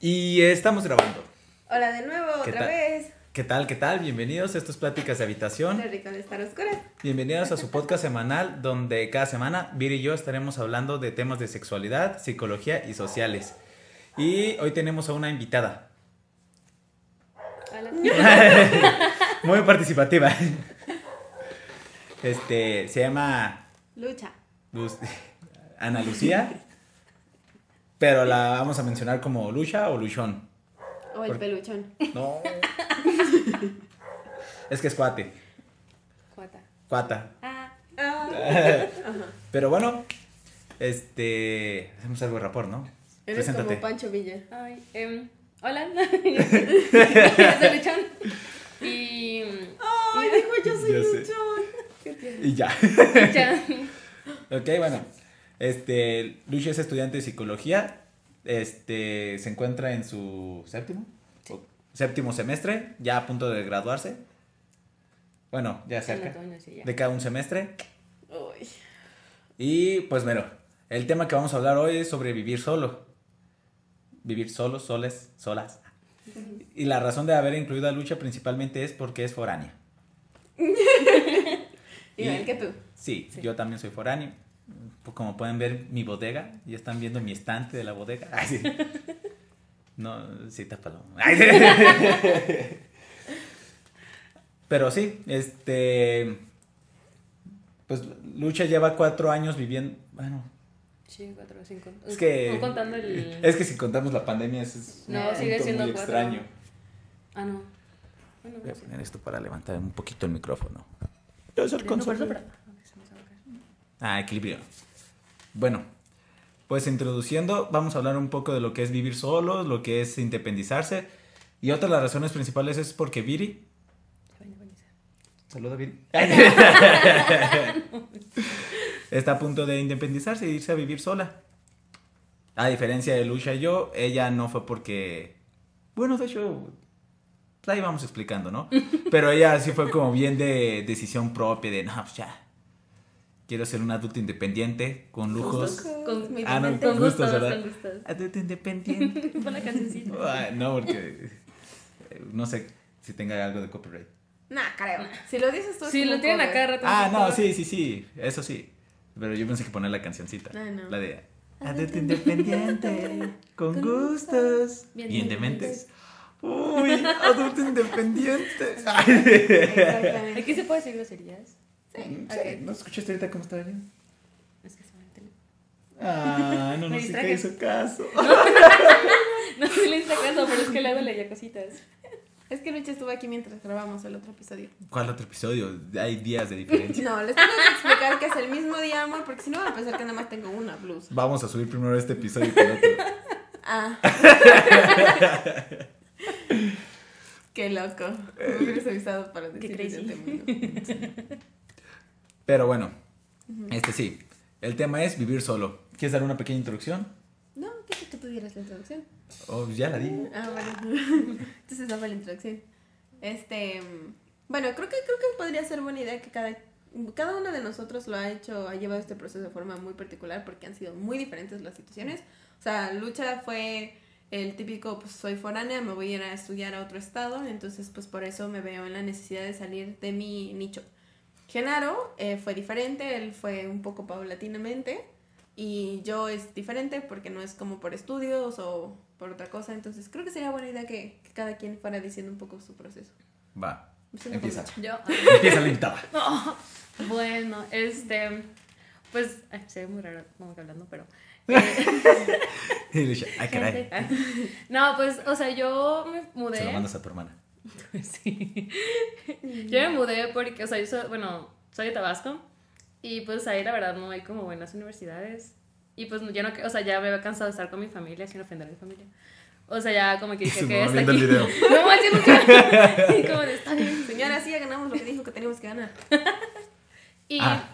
Y estamos grabando. Hola de nuevo, ¿Qué otra vez. ¿Qué tal? ¿Qué tal? Bienvenidos a estas pláticas de habitación. Qué rico de estar oscuras. Bienvenidos a su podcast semanal donde cada semana Viri y yo estaremos hablando de temas de sexualidad, psicología y sociales. Y hoy tenemos a una invitada. Hola. Muy participativa. Este, se llama Lucha. Luz- Ana Lucía. Pero la vamos a mencionar como Lucha o Luchón. O el Por- peluchón. No. Es que es cuate. Cuata. Cuata. Ah, Ah. Pero bueno, este. Hacemos algo de rapor, ¿no? Eres Preséntate. como Pancho Villa. ay, em, hola. Soy Luchón. Y. Ay, dijo yo soy Ya sé. luchón. Y ya. Ya. ok, bueno. Este. Lucha es estudiante de psicología. Este. Se encuentra en su séptimo. o Séptimo semestre. Ya a punto de graduarse. Bueno, ya cerca. sí, ya. De cada un semestre. Y pues bueno, el tema que vamos a hablar hoy es sobre vivir solo. Vivir solos, soles, solas. Y la razón de haber incluido a Lucha principalmente es porque es foránea. Igual que tú. Sí, Sí. yo también soy foráneo. Pues Como pueden ver mi bodega, ya están viendo mi estante de la bodega. Ay, sí. No, sí, tápalo. Ay, sí. Pero sí, este. Pues Lucha lleva cuatro años viviendo. Bueno, Sí, cuatro o cinco. Es que- No contando el. Es que si contamos la pandemia, eso es un No, sigue punto siendo muy cuatro. extraño. Ah, no. Bueno, Voy a sí. poner esto para levantar un poquito el micrófono. Ya se No, Ah, equilibrio. Bueno, pues introduciendo, vamos a hablar un poco de lo que es vivir solos, lo que es independizarse. Y otra de las razones principales es porque Viri. Saluda, Viri. Está a punto de independizarse e irse a vivir sola. A diferencia de Lucha y yo, ella no fue porque. Bueno, de hecho. Ahí vamos explicando, ¿no? Pero ella sí fue como bien de decisión propia, de no, pues ya. Quiero ser un adulto independiente, con lujos. Con- Mi Ah, no. Con Con gustos, gustos, ¿verdad? con gustos. Adulto independiente. Pon la cancioncita. Ay, no, porque. eh, No sé si tenga algo de copyright. Nah, creo. Si lo dices tú. como lo tienen acá rato. Ah, no, sí, sí, sí. Eso sí. Pero yo pensé que poner la cancioncita. Ah, no. La de. Adulto independiente, con gustos. Bien Bien dementes. Uy, adulto independiente. Exactamente. ¿Aquí se puede decir groserías? Sí, Ok. ¿No escuchaste ahorita cómo estaba bien? Es que se entender. Ah, no, no Me sé qué hizo caso. No, sí le hice caso, pero es que luego leía cositas. Es que Lucha estuvo aquí mientras grabamos el otro episodio. ¿Cuál otro episodio? Hay días de diferencia. No, les tengo que explicar que es el mismo día, amor, porque si no van a pensar que nada más tengo una blusa. Vamos a subir primero este episodio que el otro. Ah. Qué loco. Me hubieras avisado para Qué decir crazy. Pero bueno, este sí. El tema es vivir solo. ¿Quieres dar una pequeña introducción? No, que tú dieras la introducción. Oh, ya la di. Ah, bueno. Entonces fue la introducción. Este, bueno, creo que creo que podría ser buena idea que cada cada uno de nosotros lo ha hecho, ha llevado este proceso de forma muy particular porque han sido muy diferentes las situaciones. O sea, Lucha fue el típico, pues soy foránea, me voy a ir a estudiar a otro estado, entonces pues por eso me veo en la necesidad de salir de mi nicho. Genaro eh, fue diferente, él fue un poco paulatinamente y yo es diferente porque no es como por estudios o por otra cosa, entonces creo que sería buena idea que, que cada quien fuera diciendo un poco su proceso. Va. Empieza. Yo. Empieza la invitada. Bueno, este. Pues. Ay, se ve muy raro como que hablando, pero. Lucha, Ay, caray. No, pues, o sea, yo me Se lo mudé. mandas a tu hermana. Sí. Yo me mudé porque, o sea, yo soy, bueno, soy de Tabasco. Y pues ahí la verdad no hay como buenas universidades. Y pues ya no, o sea, ya me había cansado de estar con mi familia sin ofender a mi familia. O sea, ya como que dije que viendo aquí. el video. No, así nunca. Y como de, está bien. Señora, sí, ya ganamos lo que dijo que teníamos que ganar. Y, Ah.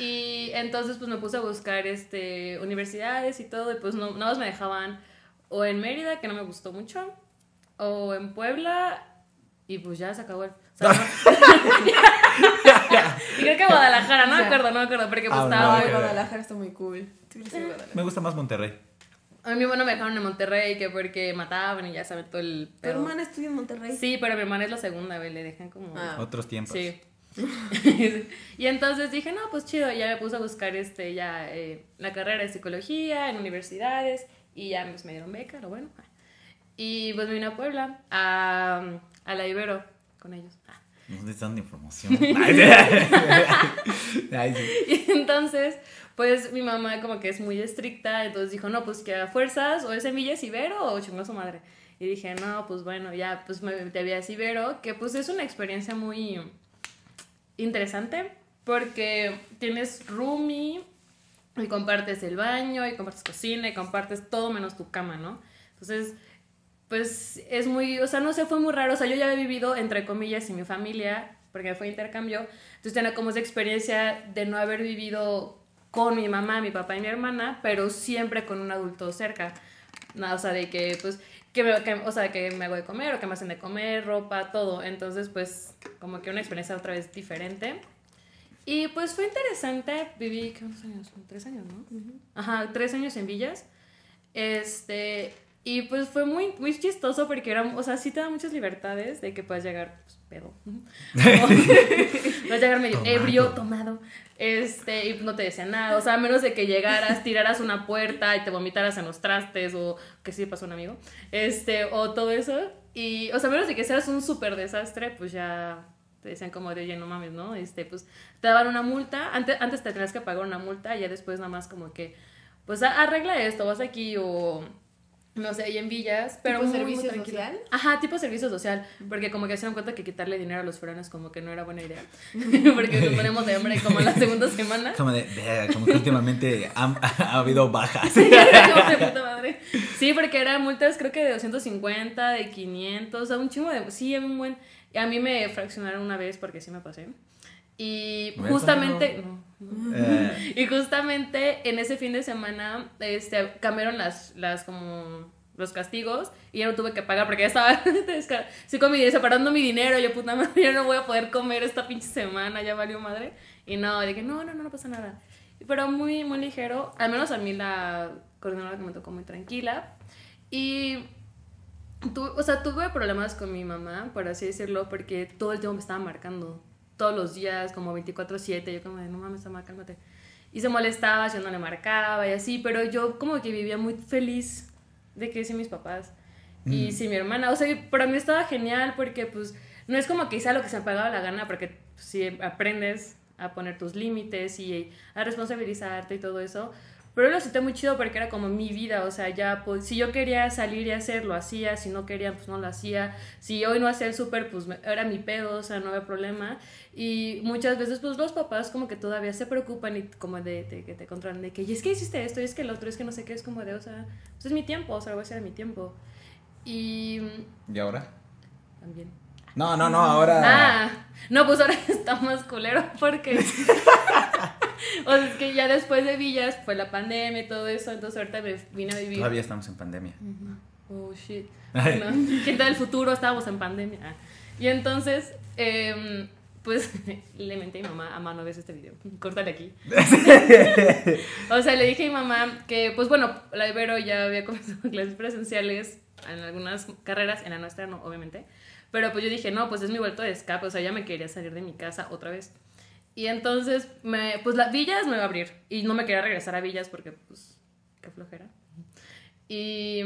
y entonces pues me puse a buscar este, universidades y todo, y pues no, nada más me dejaban o en Mérida, que no me gustó mucho, o en Puebla, y pues ya se acabó el... o sea, no- y creo que Guadalajara, no me acuerdo, no me acuerdo, porque pues Ah, estaba no. Guadalajara está muy cool. Sí, sí, Guadalajara. Me gusta más Monterrey. A mi hermano me dejaron en Monterrey, que porque mataban y ya saben todo el... ¿Tu pedo. hermana estudia en Monterrey? Sí, pero mi hermana es la segunda, güey, le dejan como... Ah. Otros tiempos. Sí. y entonces dije, no, pues chido, ya me puse a buscar este, ya eh, la carrera de psicología en universidades y ya pues, me dieron beca, lo bueno. Y pues vine a Puebla, a, a la Ibero, con ellos. Ah. ¿Dónde están de información? Y entonces, pues mi mamá como que es muy estricta, entonces dijo, no, pues que a fuerzas, o es semillas Ibero o chingó su madre. Y dije, no, pues bueno, ya, pues me metí a Ibero, que pues es una experiencia muy interesante, porque tienes roomie, y compartes el baño, y compartes cocina, y compartes todo menos tu cama, ¿no? Entonces, pues es muy, o sea, no sé, fue muy raro, o sea, yo ya había vivido, entre comillas, sin mi familia, porque fue intercambio, entonces tenía como esa experiencia de no haber vivido con mi mamá, mi papá y mi hermana, pero siempre con un adulto cerca, no, o sea, de que, pues, que me, que- o sea, que me hago de comer, o que me hacen de comer, ropa, todo, entonces, pues, como que una experiencia otra vez diferente. Y pues fue interesante, viví, ¿qué cuántos años? Tres años, ¿no? Ajá, tres años en Villas. Este, y pues fue muy, muy chistoso porque era, o sea, sí te da muchas libertades de que puedas llegar, pues, pedo. O- puedes llegar medio Tomado. ebrio, tomado. Este, y no te decía nada, o sea, a menos de que llegaras, tiraras una puerta y te vomitaras en los trastes, o que sí pasó a un amigo, este, o todo eso. Y, o sea, a menos de que seas un súper desastre, pues ya te decían como de, oye, no mames, ¿no? Este, pues te daban una multa, antes, antes te tenías que pagar una multa y ya después nada más como que, pues arregla esto, vas aquí o no sé, ahí en villas, pero ¿Tipo muy, muy servicio tranquilo. social? Ajá, tipo servicio social, porque como que se dieron cuenta que quitarle dinero a los foráneos como que no era buena idea, porque nos ponemos de hambre como en la segunda semana. Como de, "Verga, como que últimamente han- ha, habido bajas. Puta madre. Sí, porque eran multas creo que de 250, de 500, o sea, un chingo de... Sí, un buen... y A mí me fraccionaron una vez porque sí me pasé. Y ¿Ves, justamente... Eh, Y justamente en ese fin de semana este, cambiaron las, las como los castigos y ya no tuve que pagar porque ya estaba sí con mi, separando mi dinero, yo puta madre, ya no voy a poder comer esta pinche semana, ya valió madre. Y no, dije, no, no, no, no pasa nada. Pero muy, muy ligero, al menos a mí la coordinadora que me tocó muy tranquila. Y tuve, o sea, tuve problemas con mi mamá, por así decirlo, porque todo el tiempo me estaba marcando. Todos los días, como 24-7, yo como de, no mames, mamá, cálmate. Y se molestaba, yo no le marcaba y así, pero yo como que vivía muy feliz de que sí mis papás y Mm. sí mi hermana. O sea, y para mí estaba genial porque pues no es como que hice lo que se me pagaba la gana, porque si aprendes a poner tus límites y a responsabilizarte y todo eso. Pero lo sentí muy chido porque era como mi vida, o sea, ya pues si yo quería salir y hacer, lo hacía, si no quería, pues no lo hacía. Si hoy no hacía el súper, pues era mi pedo, o sea, no había problema. Y muchas veces, pues los papás como que todavía se preocupan y como de, de que te controlan, de que, y es que hiciste esto, y es que el otro, es que no sé qué, es como de, o sea, pues es mi tiempo, o sea, lo voy a hacer mi tiempo. Y ¿Y ahora? también. No, no, no, ahora. Ah, no, pues ahora está más culero porque. o sea, es que ya después de Villas fue la pandemia y todo eso, entonces ahorita me vine a vivir. Todavía estamos en pandemia. Oh shit. Bueno, gente del futuro, estábamos en pandemia. Ah. Y entonces, em, pues le menté a mi mamá, a mano ves este video, córtale aquí. o sea, le dije a mi mamá que, pues bueno, la Ibero ya había comenzado clases presenciales en algunas carreras, en la nuestra no, obviamente. Pero pues yo dije, no, pues es mi vuelto de escape, o sea, ya me quería salir de mi casa otra vez. Y entonces, me, pues la Villas me va a abrir. Y no me quería regresar a Villas porque, pues, qué flojera. Y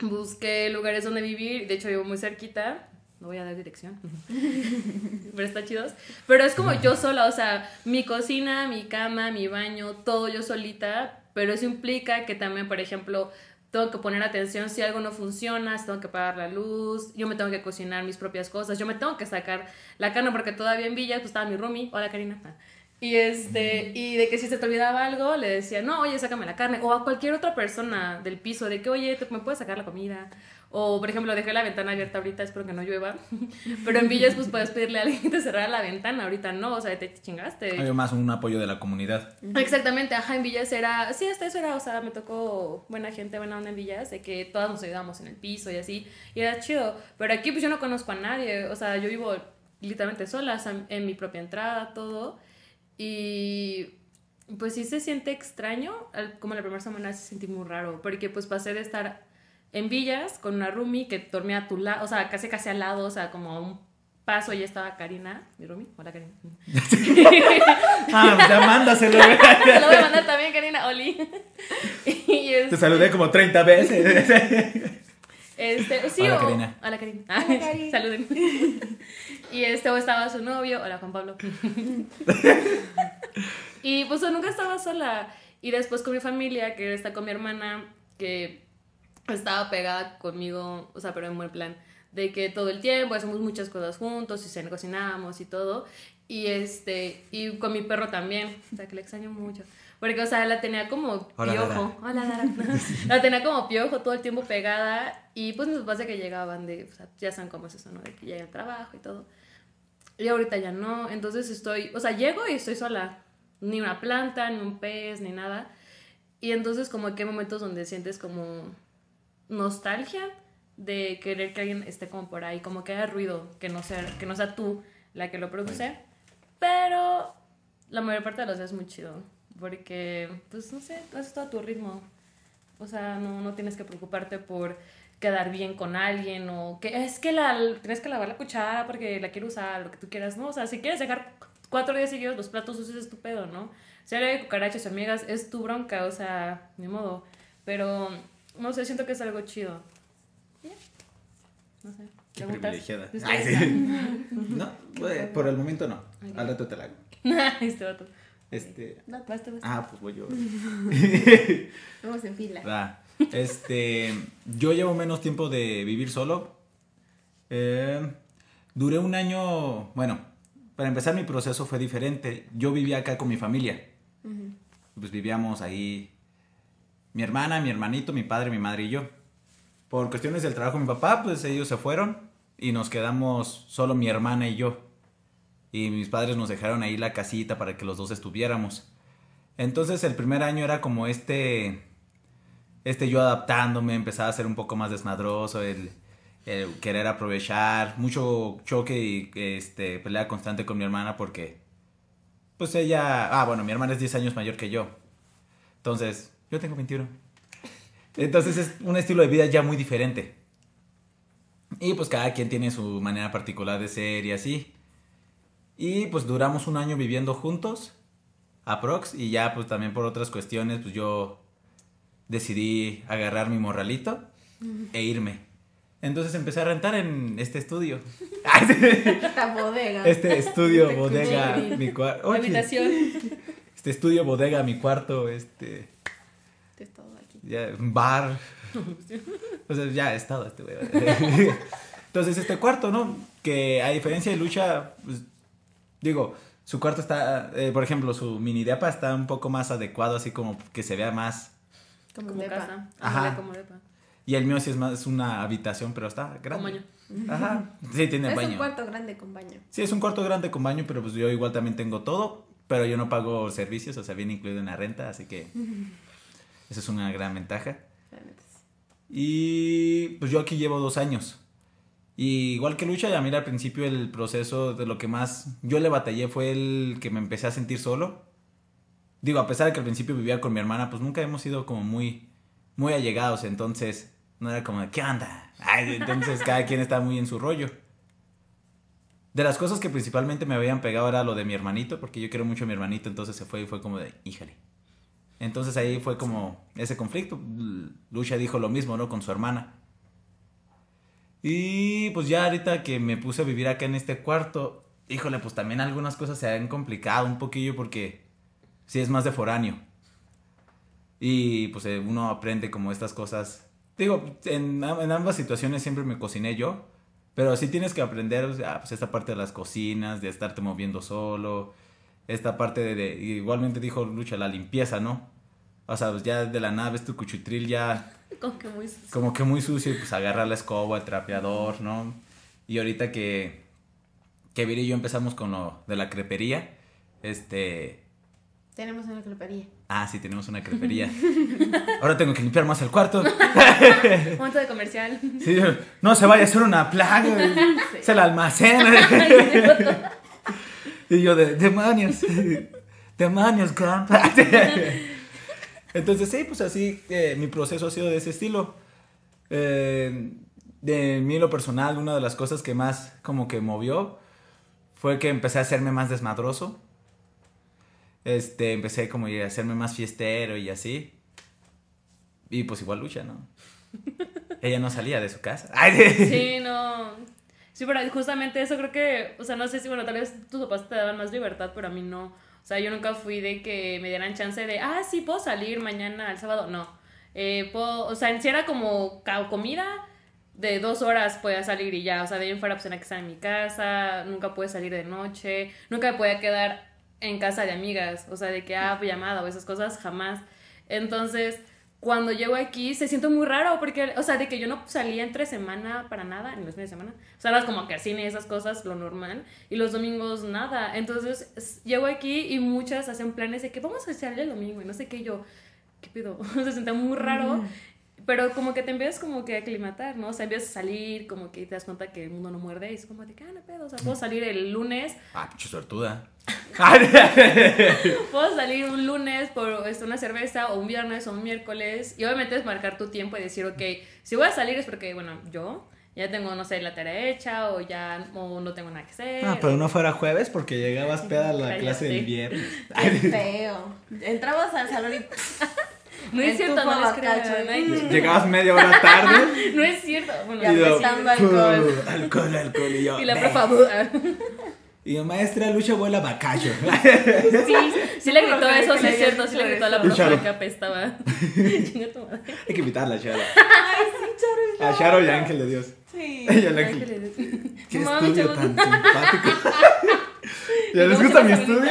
busqué lugares donde vivir. De hecho, vivo muy cerquita. No voy a dar dirección. Pero está chidos. Pero es como yo sola, o sea, mi cocina, mi cama, mi baño, todo yo solita. Pero eso implica que también, por ejemplo, tengo que poner atención si algo no funciona, si tengo que apagar la luz, yo me tengo que cocinar mis propias cosas, yo me tengo que sacar la carne porque todavía en Villas pues estaba mi roomie, hola Karina. Ah. Y este, y de que si se te olvidaba algo, le decía, no, oye, sácame la carne. O a cualquier otra persona del piso, de que, oye, ¿te- ¿me puedes sacar la comida? O, por ejemplo, dejé la ventana abierta ahorita, espero que no llueva. Pero en Villas, pues puedes pedirle a alguien que te cerrara la ventana. Ahorita no, o sea, te chingaste. Había más un apoyo de la comunidad. Exactamente, ajá, en Villas era, sí, hasta eso era, o sea, me tocó buena gente, buena onda en Villas, de que todas nos ayudábamos en el piso y así, y era chido, pero aquí pues yo no conozco a nadie, o sea, yo vivo literalmente sola, o sea, en mi propia entrada, todo, y Pues sí se siente extraño, como la primera semana se sentí muy raro, porque pues pasé de estar en villas con una roomie que dormía a tu lado, o sea, casi casi al lado, o sea, como a un paso ya estaba Karina, mi roomie, hola Karina. Ah, ya mándaselo. Te lo voy a mandar también, Karina, Oli. y Te este, saludé como 30 veces. este, sí, Hola, o- Karina. Hola, Karina. Hola, Cari. Saluden. y este, o estaba su novio, hola, Juan Pablo. y pues o nunca estaba sola. Y después con mi familia, que está con mi hermana, que estaba pegada conmigo, o sea, pero en buen plan, de que todo el tiempo hacemos muchas cosas juntos y se cocinamos y todo. Y este, y con mi perro también, o sea, que le extraño mucho. Porque, o sea, la tenía como Hola, piojo. Hola, Dara. la tenía como piojo todo el tiempo pegada. Y pues mis papás de que llegaban de, o sea, ya saben cómo es eso, ¿no? De que llega al trabajo y todo. Y ahorita ya no. Entonces estoy, o sea, llego y estoy sola. Ni una planta, ni un pez, ni nada. Y entonces como que hay momentos donde sientes como nostalgia de querer que alguien esté como por ahí, como que haya ruido, que no sea, que no sea tú la que lo produce. Pero la mayor parte de los días es muy chido. Porque, pues, no sé, haces todo a tu ritmo. O sea, no, no tienes que preocuparte por quedar bien con alguien o que es que la, tienes que lavar la cuchara porque la quiero usar, lo que tú quieras, ¿no? O sea, si quieres dejar cuatro días seguidos los platos sucios es tu pedo, ¿no? Si hay cucarachas o amigas es tu bronca, o sea, ni modo. Pero, no sé, siento que es algo chido. Ya. No sé. Qué ¿Preguntas? privilegiada. Ay, sí. No, pues, por el momento no. Ok. Al rato te la hago. este vato. Este. Vas, vas, vas. Ah, pues voy yo. Vamos en fila. Va. Este, yo llevo menos tiempo de vivir solo. Eh, duré un año, bueno, para empezar mi proceso fue diferente. Yo vivía acá con mi familia. Pues vivíamos ahí mi hermana, mi hermanito, mi padre, mi madre y yo. Por cuestiones del trabajo de mi papá, pues ellos se fueron y nos quedamos solo mi hermana y yo. Y mis padres nos dejaron ahí la casita para que los dos estuviéramos. Entonces el primer año era como este, este yo adaptándome, empezaba a ser un poco más desmadroso, el, el querer aprovechar, mucho choque y este, pelea constante con mi hermana porque, pues ella, ah bueno, mi hermana es 10 años mayor que yo. Entonces, yo tengo 21. Entonces es un estilo de vida ya muy diferente. Y pues cada quien tiene su manera particular de ser y así. Y pues duramos un año viviendo juntos, aprox, y ya pues también por otras cuestiones, pues yo decidí agarrar mi morralito e irme. Entonces empecé a rentar en este estudio. Esta bodega. Este estudio, bodega, mi cuarto. Habitación. Este estudio, bodega, mi cuarto, este... Ya, bar. O sea, ya he estado este güey. Entonces, este cuarto, ¿no? Que a diferencia de Lucha, pues, digo, su cuarto está, eh, por ejemplo, su mini depa está un poco más adecuado, así como que se vea más. Como, Como depa. casa. Ajá. Como depa. Y el mío sí es más una habitación, pero está grande. Con baño. Ajá. Sí, tiene Es baño. un cuarto grande con baño. Sí, es un cuarto grande con baño, pero pues yo igual también tengo todo, pero yo no pago servicios, o sea, viene incluido en la renta, así que eso es una gran ventaja. Sí. Y pues yo aquí llevo dos años. Y igual que Lucha, ya mira, al principio el proceso de lo que más yo le batallé fue el que me empecé a sentir solo. Digo, a pesar de que al principio vivía con mi hermana, pues nunca hemos sido como muy, muy allegados, entonces no era como de, ¿qué onda? Ay, entonces cada quien está muy en su rollo. De las cosas que principalmente me habían pegado era lo de mi hermanito, porque yo quiero mucho a mi hermanito, entonces se fue y fue como de, híjale. Entonces ahí fue como ese conflicto. Lucha dijo lo mismo, ¿no? Con su hermana. Y pues ya ahorita que me puse a vivir acá en este cuarto, híjole, pues también algunas cosas se han complicado un poquillo porque sí es más de foráneo. Y pues eh, uno aprende como estas cosas. Digo, en, en ambas situaciones siempre me cociné yo, pero sí tienes que aprender, o sea, pues esta parte de las cocinas, de estarte moviendo solo, esta parte de, de- igualmente dijo Lucha, la limpieza, ¿no? O sea, pues ya de la nada ves tu cuchutril ya Como que muy como que muy sucio y pues agarrar la escoba, el trapeador, ¿no? Y ahorita que, que Viri y yo empezamos con lo de la crepería, este... Tenemos una crepería. Ah, sí, tenemos una crepería. Ahora tengo que limpiar más el cuarto. Momento de comercial. Sí, no se vaya a hacer una plaga. Es el almacén. Y yo, de demonios. demonios, Gump. Entonces, sí, pues así, eh, mi proceso ha sido de ese estilo. Eh, de mí lo personal, una de las cosas que más como que movió fue que empecé a hacerme más desmadroso. Este, empecé como a hacerme más fiestero y así. Y pues igual lucha, ¿no? Ella no salía de su casa. Sí, no. Sí, pero justamente eso creo que, o sea, no sé si, bueno, tal vez tus papás te daban más libertad, pero a mí no. O sea, yo nunca fui de que me dieran chance de, ah, sí, puedo salir mañana, el sábado. No. Eh, puedo, o sea, si era como comida, de dos horas podía salir y ya, o sea, de ahí en fuera pues que estar en mi casa, nunca pude salir de noche, nunca me podía quedar en casa de amigas, o sea, de que, ah, llamada o esas cosas, jamás. Entonces, cuando llego aquí se siente muy raro porque, o sea, de que yo no salía entre semana para nada, en los fines de semana. O sea, como que al cine, esas cosas, lo normal. Y los domingos nada. Entonces, llego aquí y muchas hacen planes de que vamos a salir el domingo y no sé qué. yo, ¿qué pido? se siente muy raro. Pero como que te empiezas como que a aclimatar, ¿no? O sea, empiezas a salir, como que te das cuenta que el mundo no muerde y es como de que, ah, no pedo, o sea, puedo salir el lunes. Ah, pinche suertuda. puedo salir un lunes por una cerveza o un viernes o un miércoles y obviamente es marcar tu tiempo y decir, ok, si voy a salir es porque, bueno, yo ya tengo, no sé, la tarea hecha o ya o no tengo nada que hacer. Ah, pero no fuera jueves porque llegabas peda a la clase del viernes. Qué feo. Entrabas al salón y... No es cierto, no les creo. Llegabas media hora tarde. no es cierto. Bueno, ya apestando alcohol. Alcohol, alcohol. Y yo. Y la profa. Y yo, maestra Lucha vuela bacayo. Sí, sí le gritó eso, sí es cierto, sí le gritó a la profa que apestaba. Chinga tu madre. Hay que invitarla a Charo. Ay, sí, Charo. A Charo y Ángel de Dios. Sí. Ella el Ángel. Qué estudio tan simpático. ¿Ya les gusta mi estudio?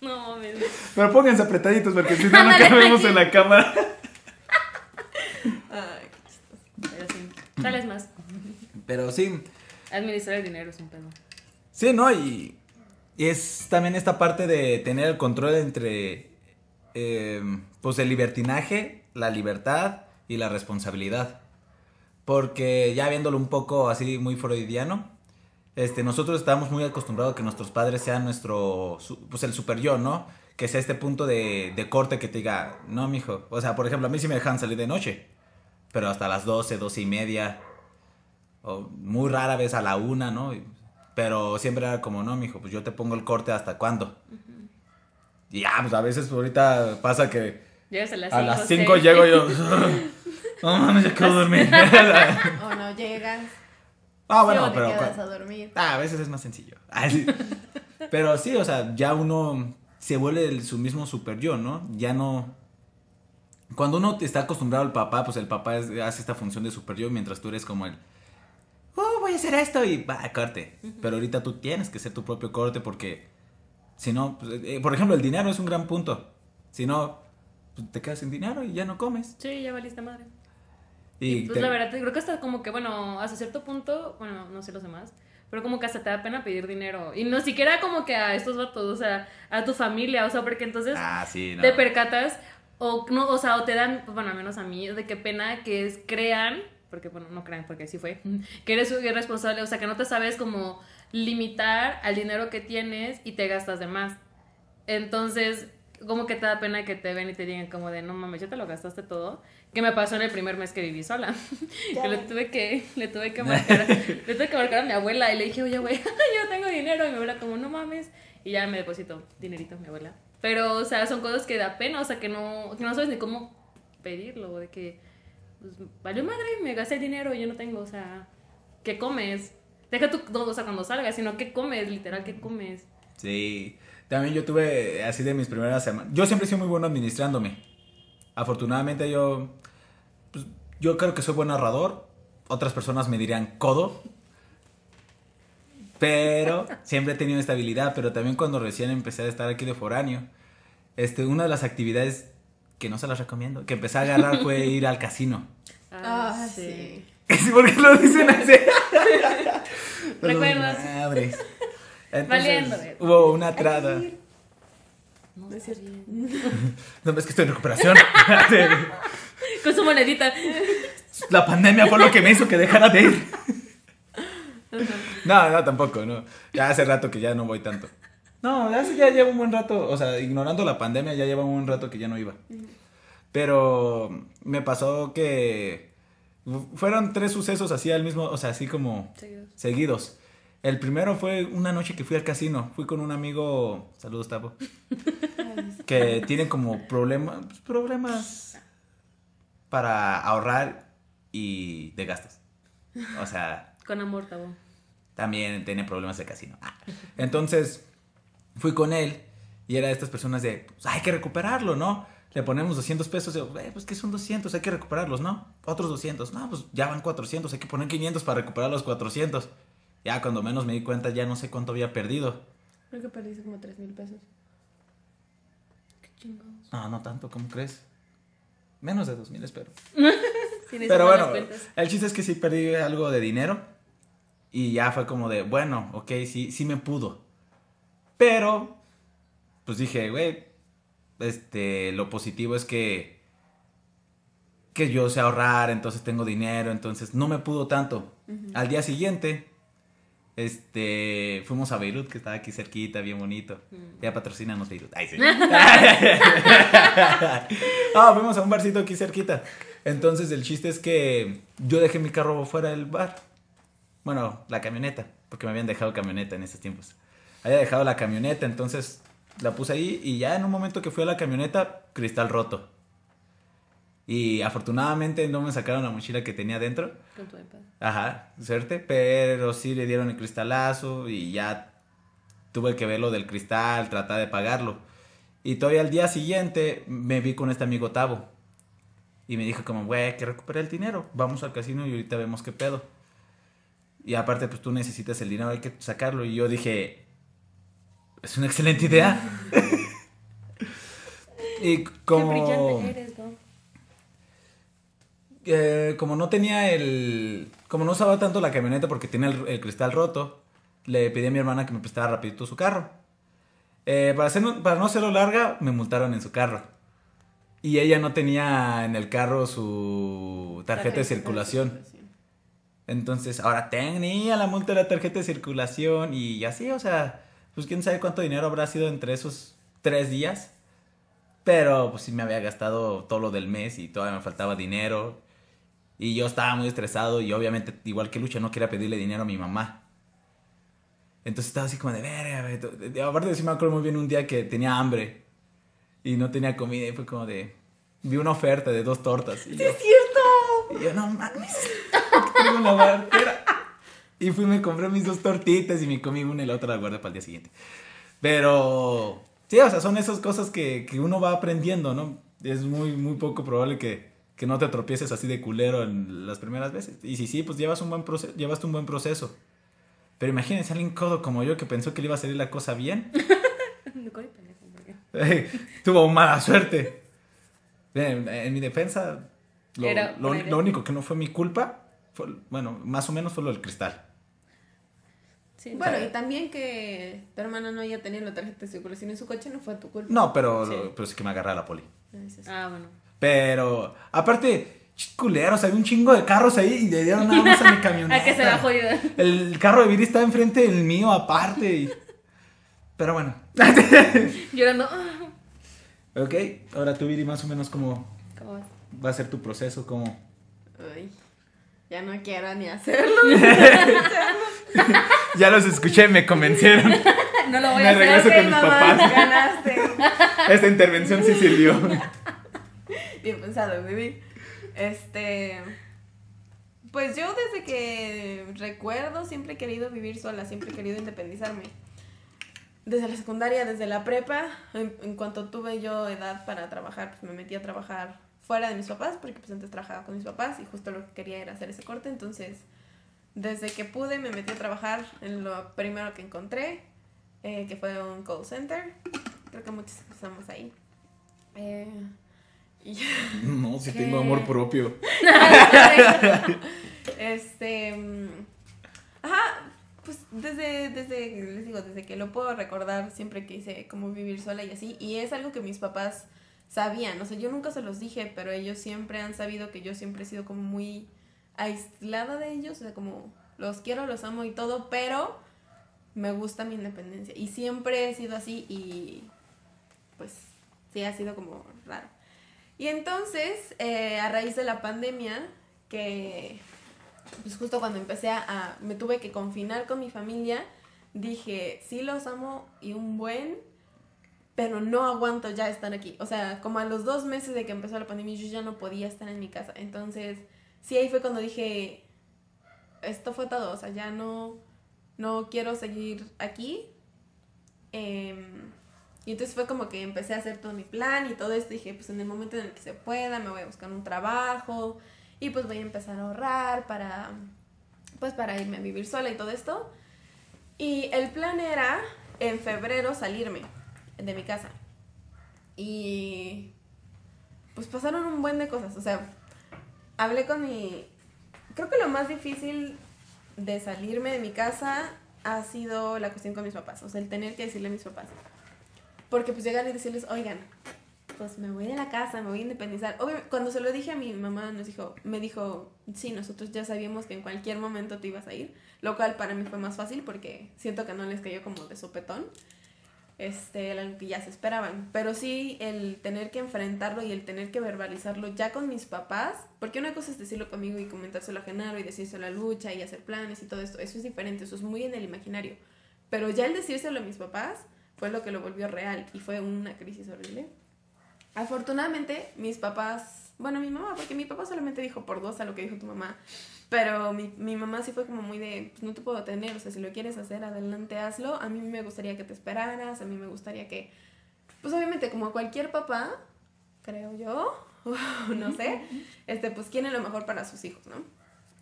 No mames. Pero pónganse apretaditos porque si no, no cabemos en la cámara. Ay, qué chistoso. Pero sí. Sales más. Pero sí. Administrar el dinero es un pedo. Sí, ¿no? Y, y es también esta parte de tener el control entre eh, pues el libertinaje, la libertad y la responsabilidad. Porque ya viéndolo un poco así muy freudiano, este, nosotros estábamos muy acostumbrados a que nuestros padres sean nuestro, pues el super yo, ¿no? Que sea este punto de, de corte que te diga, no, mijo. O sea, por ejemplo, a mí sí me dejan salir de noche, pero hasta las 12, 12 y media, o muy rara vez a la una, ¿no? Pero siempre era como, no, mijo, pues yo te pongo el corte hasta cuándo. Y ya, pues a veces ahorita pasa que Llegas a las 5. A las 5 llego yo. no mames, ya quiero dormir. o no llegas. Ah, bueno, pero. Te quedas a dormir. Ah, a veces es más sencillo. pero sí, o sea, ya uno se vuelve el, su mismo super yo, ¿no? Ya no. Cuando uno está acostumbrado al papá, pues el papá hace esta función de super yo, mientras tú eres como el. Oh, voy a hacer esto y va, corte. Pero ahorita tú tienes que ser tu propio corte porque. Si no, pues, eh, por ejemplo, el dinero es un gran punto. Si no, pues, te quedas sin dinero y ya no comes. Sí, ya valiste madre. Y, pues la verdad, creo que hasta como que, bueno, hasta cierto punto, bueno, no sé los demás, pero como que hasta te da pena pedir dinero. Y no siquiera como que a estos vatos, o sea, a tu familia, o sea, porque entonces ah, sí, te percatas, o no, o sea, o te dan, bueno, al menos a mí, de qué pena que es, crean, porque bueno, no crean, porque así fue, que eres irresponsable, o sea, que no te sabes como limitar al dinero que tienes y te gastas de más. Entonces, como que te da pena que te ven y te digan como de, no mames, ya te lo gastaste todo. Que me pasó en el primer mes que viví sola. que le tuve que, le tuve que marcar, le tuve que marcar a mi abuela y le dije, oye, güey, yo tengo dinero. Y mi abuela como, no mames. Y ya me deposito dinerito mi abuela. Pero, o sea, son cosas que da pena, o sea, que no, que no sabes ni cómo pedirlo, de que, pues, valió madre, me gasté el dinero y yo no tengo, o sea, ¿qué comes? Deja tú, o sea, cuando salgas, sino ¿qué comes? Literal, ¿qué comes? Sí. También yo tuve así de mis primeras semanas. Yo siempre he sido muy bueno administrándome. Afortunadamente yo, pues, yo creo que soy buen narrador. Otras personas me dirían codo. Pero siempre he tenido estabilidad. Pero también cuando recién empecé a estar aquí de foráneo, este, una de las actividades que no se las recomiendo, que empecé a agarrar fue ir al casino. Ah, ah sí. sí. ¿Por qué lo dicen así? ¿Recuerdas? Madres. Valiendo. Hubo una trada. No, es cierto. No, es que estoy en recuperación. Con su monedita. La pandemia fue lo que me hizo que dejara de ir. No, no, tampoco, no. Ya hace rato que ya no voy tanto. No, hace ya lleva un buen rato, o sea, ignorando la pandemia, ya lleva un buen rato que ya no iba. Pero me pasó que fueron tres sucesos así al mismo, o sea, así como Seguidos. seguidos. El primero fue una noche que fui al casino. Fui con un amigo, saludos Tapo, que tiene como problemas, problemas para ahorrar y de gastos. O sea, Con amor, Tabo. también tiene problemas de casino. Ah. Entonces, fui con él y era de estas personas de, pues, hay que recuperarlo, ¿no? Le ponemos 200 pesos, y yo, "Eh, pues que son 200, hay que recuperarlos, ¿no? Otros 200, no, pues ya van 400, hay que poner 500 para recuperar los 400. Ya cuando menos me di cuenta, ya no sé cuánto había perdido. Creo que perdiste como 3 mil pesos. Qué chingados. No, no tanto, ¿cómo crees? Menos de 2000, espero. Sí, Pero bueno, el chiste es que sí perdí algo de dinero. Y ya fue como de, bueno, ok, sí, sí me pudo. Pero, pues dije, güey, este, lo positivo es que, que yo sé ahorrar, entonces tengo dinero, entonces no me pudo tanto. Al día siguiente, este, fuimos a Beirut, que estaba aquí cerquita, bien bonito. Mm. Ya patrocínanos Beirut. Ay, sí. ah, fuimos a un barcito aquí cerquita. Entonces el chiste es que yo dejé mi carro fuera del bar. Bueno, la camioneta, porque me habían dejado camioneta en esos tiempos. Había dejado la camioneta, entonces la puse ahí y ya en un momento que fui a la camioneta, cristal roto. Y afortunadamente no me sacaron la mochila que tenía dentro. Con tu iPad. Ajá, suerte, pero sí le dieron el cristalazo y ya tuve que ver lo del cristal, tratar de pagarlo. Y todavía al día siguiente me vi con este amigo Tavo. Y me dijo como, güey, que recuperé el dinero. Vamos al casino y ahorita vemos qué pedo. Y aparte, pues tú necesitas el dinero, hay que sacarlo. Y yo dije, es una excelente idea. y como... Qué eres, ¿no? eh, como no tenía el... Como no usaba tanto la camioneta porque tenía el, el cristal roto, le pedí a mi hermana que me prestara rapidito su carro. Eh, para, hacer, para no hacerlo larga, me multaron en su carro. Y ella no tenía en el carro su tarjeta de circulación. Entonces, ahora tenía la multa de la tarjeta de circulación y así, o sea, pues quién sabe cuánto dinero habrá sido entre esos tres días. Pero pues sí me había gastado todo lo del mes y todavía me faltaba dinero. Y yo estaba muy estresado y obviamente, igual que Lucha, no quería pedirle dinero a mi mamá. Entonces estaba así como de verga, Aparte, sí me acuerdo muy bien un día que tenía hambre y no tenía comida y fue como de... Vi una oferta de dos tortas. Y yo, ¡Cierto! y yo, no mames, tengo una barquera. Y fui y me compré mis dos tortitas y me comí una y la otra la guardé para el día siguiente. Pero, sí, o sea, son esas cosas que, que uno va aprendiendo, ¿no? Es muy, muy poco probable que, que no te tropieces así de culero en las primeras veces. Y si sí, pues llevas un buen proceso, llevaste un buen proceso. Pero imagínense a alguien codo como yo que pensó que le iba a salir la cosa bien. Tuvo mala suerte. En, en mi defensa, lo, Era lo- lo único que no fue mi culpa, fue, bueno, más o menos fue lo del cristal. Sí, Bueno, y también que tu hermana no haya tenido la tarjeta de circulación en su coche no fue tu culpa. No, pero, Sí. pero sí que me agarra la poli. Dices, Ah, bueno. Pero, aparte, culeros, había un chingo de carros ahí y le dieron nada más a mi camioneta. A que se jodido. El carro de Viri estaba enfrente del mío aparte. y- Pero bueno. Llorando. ah, ok, ahora tú, Viri, más o menos cómo ¿Cómo vas? va a ser tu proceso, cómo... Ay, ya no quiero ni hacerlo. Ya los escuché, me convencieron. No lo voy Me a hacer. regreso con mis mamá, papás. Ganaste. Esta intervención sí sirvió. Bien pensado, baby. Este. Pues yo desde que recuerdo siempre he querido vivir sola, siempre he querido independizarme. Desde la secundaria, desde la prepa, en, en cuanto tuve yo edad para trabajar, pues me metí a trabajar fuera de mis papás, porque pues antes trabajaba con mis papás y justo lo que quería era hacer ese corte. Entonces, desde que pude me metí a trabajar en lo primero que encontré, eh, que fue un call center. Creo que muchos empezamos ahí. Eh, y No, si tengo amor propio. este. mm, Ajá, pues desde, desde, les digo, desde que lo puedo recordar, siempre quise como vivir sola y así. Y es algo que mis papás sabían, o sea, yo nunca se los dije, pero ellos siempre han sabido que yo siempre he sido como muy aislada de ellos, o sea, como los quiero, los amo y todo, pero me gusta mi independencia. Y siempre he sido así y pues sí, ha sido como raro. Y entonces, eh, a raíz de la pandemia, que pues justo cuando empecé a, me tuve que confinar con mi familia, dije, sí los amo y un buen, pero no aguanto ya estar aquí. O sea, como a los dos meses de que empezó la pandemia, yo ya no podía estar en mi casa. Entonces, sí, ahí fue cuando dije, esto fue todo, o sea, ya no, no quiero seguir aquí. Em, y entonces fue como que empecé a hacer todo mi plan y todo esto. Dije, pues en el momento en el que se pueda, me voy a buscar un trabajo y pues voy a empezar a ahorrar para, pues para irme a vivir sola y todo esto. Y el plan era en febrero salirme de mi casa. Y pues pasaron un buen de cosas. O sea, hablé con mi... Creo que lo más difícil de salirme de mi casa ha sido la cuestión con mis papás. O sea, el tener que decirle a mis papás. Porque pues llegar y decirles, oigan, pues me voy de la casa, me voy a independizar. Obviamente, cuando se lo dije a mi mamá, nos dijo, me dijo, sí, nosotros ya sabíamos que en cualquier momento te ibas a ir, lo cual para mí fue más fácil porque siento que no les cayó como de sopetón, este, lo que ya se esperaban. Pero sí, el tener que enfrentarlo y el tener que verbalizarlo ya con mis papás, porque una cosa es decirlo conmigo y comentárselo a Genaro y decírselo a Lucha y hacer planes y todo esto, eso es diferente, eso es muy en el imaginario. Pero ya el decírselo a mis papás fue lo que lo volvió real y fue una crisis horrible. Afortunadamente, mis papás, bueno, mi mamá, porque mi papá solamente dijo por dos a lo que dijo tu mamá, pero mi, mi mamá sí fue como muy de, pues no te puedo tener, o sea, si lo quieres hacer, adelante, hazlo. A mí me gustaría que te esperaras, a mí me gustaría que, pues obviamente como cualquier papá, creo yo, no sé, este, pues quiere lo mejor para sus hijos, ¿no?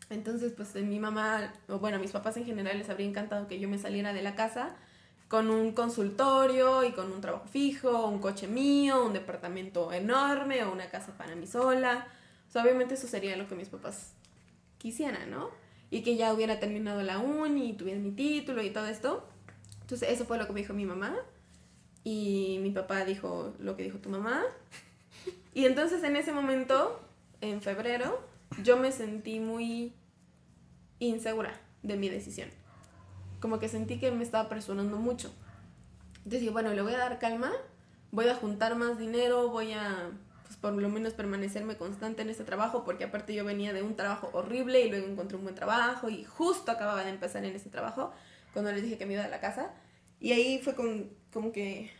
Entonces, pues mi mamá, o bueno, mis papás en general les habría encantado que yo me saliera de la casa con un consultorio y con un trabajo fijo, un coche mío, un departamento enorme o una casa para mí sola. O obviamente eso sería lo que mis papás quisieran, ¿no? Y que ya hubiera terminado la uni y tuviera mi título y todo esto. Entonces, eso fue lo que me dijo mi mamá. Y mi papá dijo lo que dijo tu mamá. Y entonces en ese momento, en febrero, yo me sentí muy insegura de mi decisión como que sentí que me estaba presionando mucho. Entonces dije, bueno, le voy a dar calma, voy a juntar más dinero, voy a, pues por lo menos permanecerme constante en este trabajo, porque aparte yo venía de un trabajo horrible y luego encontré un buen trabajo y justo acababa de empezar en ese trabajo cuando les dije que me iba de la casa. Y ahí fue con, como que,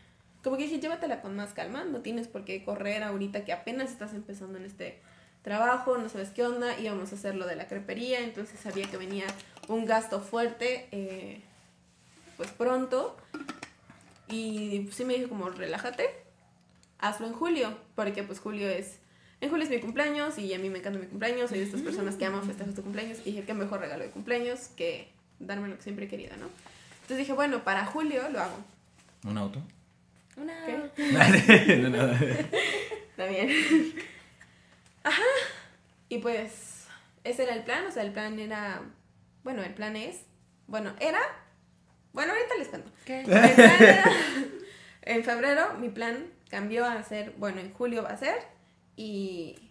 como que dije, llévatela con más calma, no tienes por qué correr ahorita que apenas estás empezando en este trabajo, no sabes qué onda, íbamos a hacer lo de la crepería, entonces sabía que venía un gasto fuerte, eh, pues pronto. Y sí me dijo como, relájate, hazlo en julio, porque pues julio es, en julio es mi cumpleaños y a mí me encanta mi cumpleaños, soy de estas personas que aman festejar tu cumpleaños y dije, qué mejor regalo de cumpleaños que darme lo que siempre he querido, ¿no? Entonces dije, bueno, para julio lo hago. ¿Un auto? Una... ¿Qué? no, no. Está bien. Ajá. Y pues ese era el plan, o sea, el plan era, bueno, el plan es, bueno, era, bueno, ahorita les cuento. ¿Qué? El plan era, en febrero mi plan cambió a ser, bueno, en julio va a ser, y,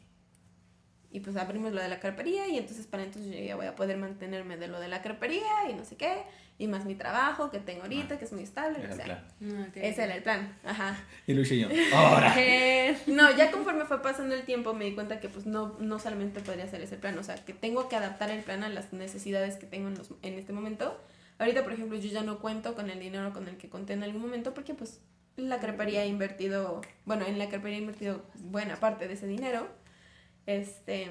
y pues abrimos lo de la carpería, y entonces para entonces yo ya voy a poder mantenerme de lo de la carpería, y no sé qué, y más mi trabajo que tengo ahorita, ah, que es muy estable. o sea, ah, Ese era el plan, ajá. Y Luis y yo, ¡ahora! no, ya conforme fue pasando el tiempo me di cuenta que pues no, no solamente podría ser ese plan, o sea, que tengo que adaptar el plan a las necesidades que tengo en, los, en este momento. Ahorita, por ejemplo, yo ya no cuento con el dinero con el que conté en algún momento porque pues la crepería ha invertido, bueno, en la crepería he invertido buena parte de ese dinero. Este...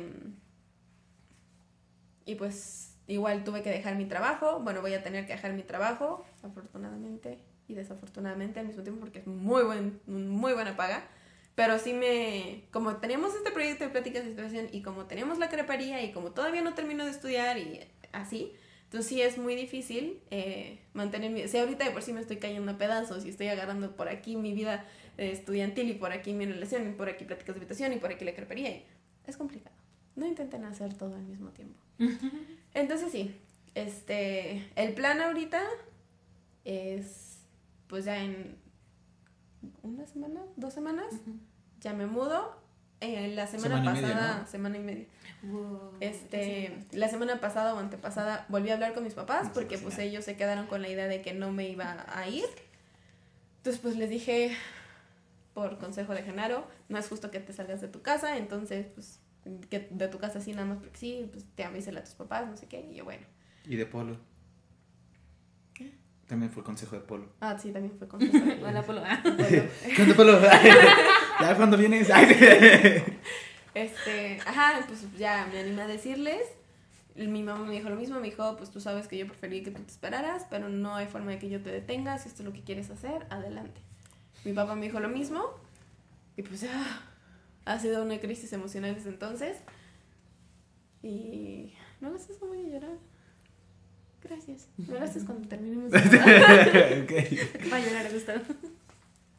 Y pues igual tuve que dejar mi trabajo, bueno, voy a tener que dejar mi trabajo, afortunadamente y desafortunadamente al mismo tiempo porque es muy, buen, muy buena paga. Pero sí me, como tenemos este proyecto de pláticas de situación y como tenemos la crepería y como todavía no termino de estudiar y así, entonces sí es muy difícil eh, mantener mi... Si ahorita de por sí me estoy cayendo a pedazos y estoy agarrando por aquí mi vida estudiantil y por aquí mi relación y por aquí pláticas de habitación y por aquí la crepería, es complicado. No intenten hacer todo al mismo tiempo. Entonces sí, este, el plan ahorita es, pues ya en una semana, dos semanas, ya me mudo. Eh, la semana, pasada, semana y media. este, la semana pasada o antepasada volví a hablar con mis papás porque pues ellos se quedaron con la idea de que no me iba a ir. Entonces pues les dije, por consejo de Genaro, no es justo que te salgas de tu casa, entonces pues que de tu casa así nada más porque sí, pues te avísale a tus papás, no sé qué, y yo bueno. ¿Y de Polo? También fue consejo de Polo. Ah, sí, también fue consejo de Hola, Polo. Ah. ¿Qué Polo? ya cuando vienes. este, ajá, pues ya me animé a decirles. Mi mamá me dijo lo mismo, me dijo, pues tú sabes que yo prefería que tú te esperaras, pero no hay forma de que yo te detenga, si esto es lo que quieres hacer, adelante. Mi papá me dijo lo mismo, y pues ya ha sido una crisis emocional desde entonces. Y no lo sé, voy a llorar. Gracias. Gracias cuando terminemos. okay. Va a llorar, Gustavo.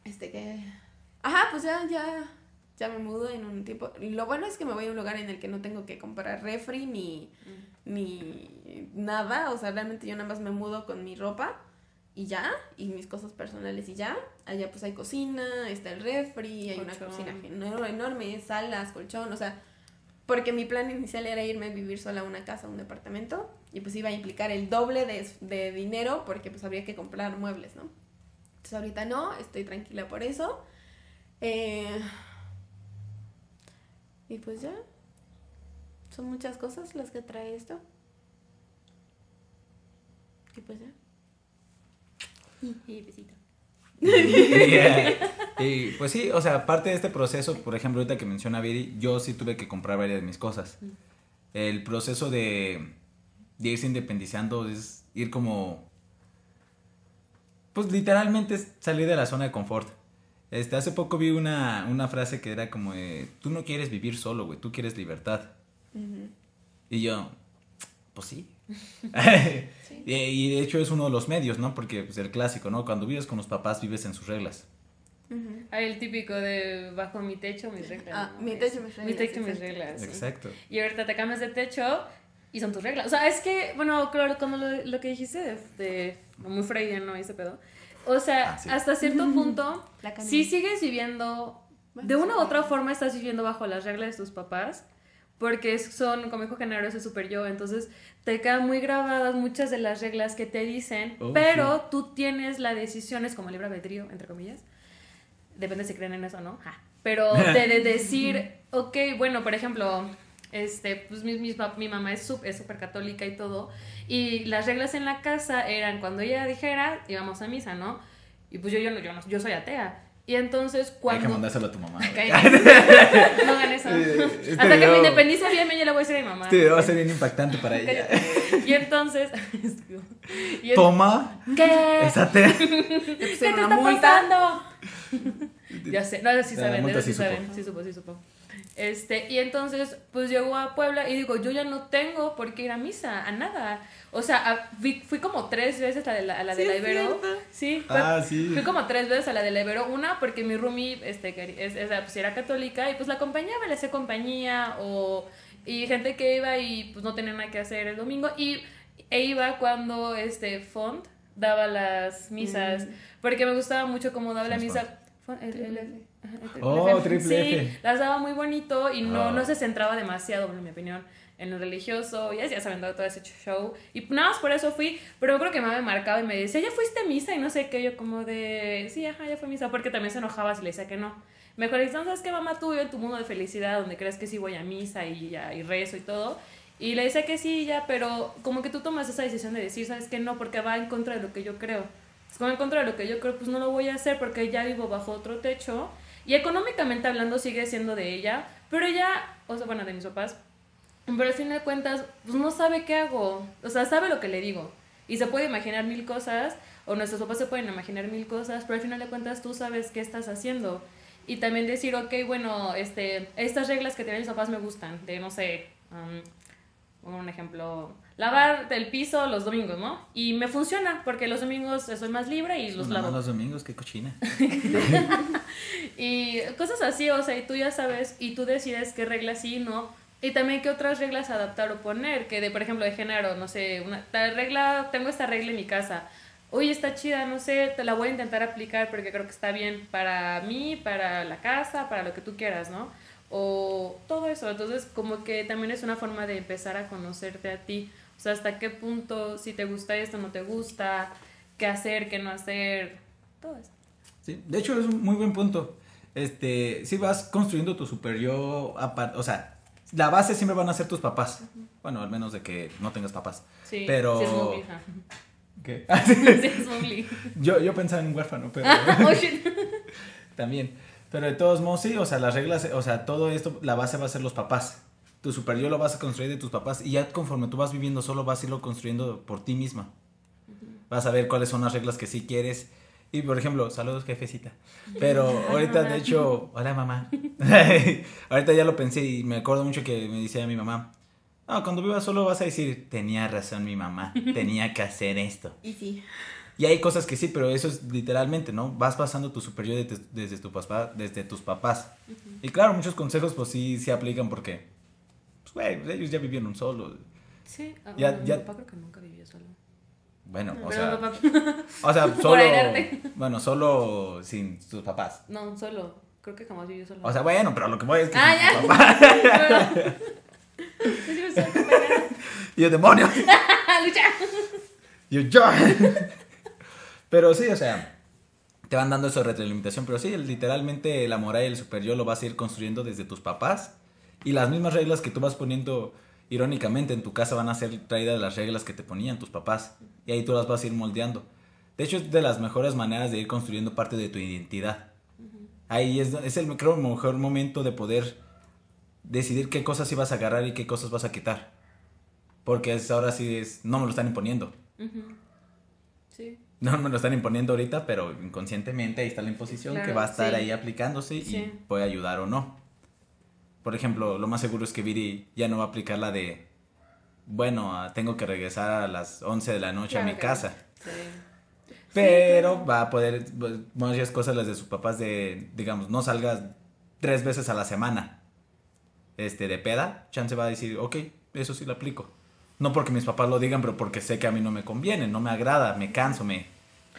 Este que. Ajá, pues ya, ya, ya me mudo en un tiempo. Lo bueno es que me voy a un lugar en el que no tengo que comprar refri ni, mm. ni nada. O sea, realmente yo nada más me mudo con mi ropa y ya, y mis cosas personales y ya. Allá pues hay cocina, está el refri, hay una cocina enorme, salas, colchón, o sea, porque mi plan inicial era irme a vivir sola a una casa, a un departamento, y pues iba a implicar el doble de, de, dinero porque pues habría que comprar muebles, ¿no? Entonces ahorita no, estoy tranquila por eso. Eh, y pues ya, son muchas cosas las que trae esto. Y pues ya. Y besito. y pues sí, o sea, parte de este proceso, por ejemplo, ahorita que menciona Viri, yo sí tuve que comprar varias de mis cosas. Mm. El proceso de, de irse independizando es ir como... Pues literalmente salir de la zona de confort. Este, hace poco vi una, una frase que era como, tú no quieres vivir solo, güey, tú quieres libertad. Y yo, pues sí. y, de hecho es uno de los medios, ¿no? Porque pues, el clásico, ¿no? Cuando vives con los papás vives en sus reglas. el típico de bajo mi techo, mis reglas. Ah, mi techo, mis reglas. Mi techo, mis reglas. Exacto. Y ahorita te cambias de techo y son tus reglas. O sea, es que, bueno, claro, como lo, lo que dijiste de, muy freudiano ese pedo. O sea, ah, hasta cierto punto, si sigues viviendo, de una u otra forma estás viviendo bajo las reglas de tus papás, porque son, como dijo Genaro, ese super yo, entonces te quedan muy grabadas muchas de las reglas que te dicen, oh, pero tú tienes la decisión, es como libre albedrío, entre comillas, depende si creen en eso o no, pero de, decir, ok, bueno, por ejemplo, este, pues mi, mi, mamá es súper católica y todo, y las reglas en la casa eran cuando ella dijera, íbamos a misa, ¿no? Y pues yo, yo, yo, yo soy atea. Y entonces cuando... Hay que mandárselo a tu mamá. no hagan eso. Este Hasta que me independice bien, yo le voy a decir a mi mamá. Este va a ser bien impactante para ella. y entonces... Toma. ¿Qué? Es atea. ¿Qué te está pasando? ya sé. No, sí saben, sí saben. Sí supo, sí supo. Este, y entonces, pues llegó a Puebla y digo, yo ya no tengo por qué ir a misa, a nada. O sea, fui, como tres veces a la de la, a la, de la Ibero. Sí, ah, sí. Fui como tres veces a la de la Ibero. Una, porque mi roomie este, es, pues, era católica y pues la acompañaba, le hacía compañía o... Y gente que iba y pues no tenía nada que hacer el domingo. Y e iba cuando este Font daba las misas. Mm. Porque me gustaba mucho cómo daba la misa. Oh, triple Sí, las daba muy bonito y no, no ah. se centraba demasiado, en mi opinión, en lo religioso. Ya, ya saben, todo ese show. Y nada más por eso fui, pero creo que me había marcado y me decía, ¿ya fuiste a misa? Y no sé qué, yo como de, sí, ajá, ya fue a misa, porque también se enojaba si le decía que no. Mejor dice, ¿sabes qué, mamá? Tú en tu mundo de felicidad, donde crees que sí voy a misa y ya, y rezo y todo. Y le decía que sí, ya, pero como que tú tomas esa decisión de decir, ¿sabes qué? No, porque va en contra de lo que yo creo. Es como en contra de lo que yo creo, pues no lo voy a hacer porque ya vivo bajo otro techo y económicamente hablando sigue siendo de ella, pero ella, o sea, bueno, de mis papás, pero al fin de cuentas, pues no sabe qué hago. O sea, sabe lo que le digo. Y se puede imaginar mil cosas, o nuestros papás se pueden imaginar mil cosas, pero al final de cuentas tú sabes qué estás haciendo. Y también decir, ok, bueno, este, estas reglas que tienen mis papás me gustan, de no sé, um, un ejemplo, lavar el piso los domingos, ¿no? Y me funciona porque los domingos soy más libre y los lavo. los domingos, qué cochina. y cosas así, o sea, y tú ya sabes y tú decides qué reglas sí, no. Y también qué otras reglas adaptar o poner, que de, por ejemplo, de género, no sé, una regla, tengo esta regla en mi casa. Uy, está chida, no sé, te la voy a intentar aplicar porque creo que está bien para mí, para la casa, para lo que tú quieras, ¿no? o todo eso. Entonces, como que también es una forma de empezar a conocerte a ti. O sea, hasta qué punto, si te gusta esto, no te gusta, qué hacer, qué no hacer, todo eso. Sí, de hecho es un muy buen punto. Este, si vas construyendo tu superior, o sea, la base siempre van a ser tus papás. Bueno, al menos de que no tengas papás. Sí, pero... sí es. ¿Qué? Sí es Mowgli. yo, yo pensaba en un huérfano, pero Oh, shit. también. Pero de todos modos, sí, o sea, las reglas, o sea, todo esto, la base va a ser los papás. Tu superior lo vas a construir de tus papás y ya conforme tú vas viviendo solo vas a irlo construyendo por ti misma. Vas a ver cuáles son las reglas que sí quieres. Y por ejemplo, saludos jefecita. Pero ahorita de hecho, hola mamá. ahorita ya lo pensé y me acuerdo mucho que me decía mi mamá, no, cuando vivas solo vas a decir, tenía razón mi mamá, tenía que hacer esto. Y sí. Y hay cosas que sí, pero eso es literalmente, ¿no? Vas pasando tu superior desde, desde, tu papá, desde tus papás. Y claro, muchos consejos pues sí se aplican porque, pues, güey, ellos ya vivieron solos. Sí, ah, Ya- bueno, ya- mi papá creo que nunca vivió solo. Bueno, o Pero sea, papá, o sea, solo, bueno, solo sin tus papás. no, solo, creo que jamás vivió solo. O sea, bueno, pero lo que voy es que Ah, ya. estoy acompañando. Y yo, demonios. ¡Lucha! Yo, yo. Pero sí, o sea, te van dando esa retroalimentación. Pero sí, literalmente la moral y el superior lo vas a ir construyendo desde tus papás. Y las mismas reglas que tú vas poniendo, irónicamente, en tu casa van a ser traídas las reglas que te ponían tus papás. Y ahí tú las vas a ir moldeando. De hecho, es de las mejores maneras de ir construyendo parte de tu identidad. Ahí es, es el, creo, mejor momento de poder decidir qué cosas vas a agarrar y qué cosas vas a quitar. Porque es, ahora sí es, no me lo están imponiendo. Sí. No me lo están imponiendo ahorita, pero inconscientemente ahí está la imposición que va a estar sí. ahí aplicándose Sí. y puede ayudar o no. Por ejemplo, lo más seguro es que Viri ya no va a aplicar la de, bueno, ah, tengo que regresar a las 11 de la noche a mi que casa. Sí. Pero claro. va a poder, pues, muchas cosas las de sus papás de, digamos, no salgas tres veces a la semana. Este, de peda, Chance va a decir, ok, eso sí lo aplico. No porque mis papás lo digan, pero porque sé que a mí no me conviene, no me agrada, me canso, me...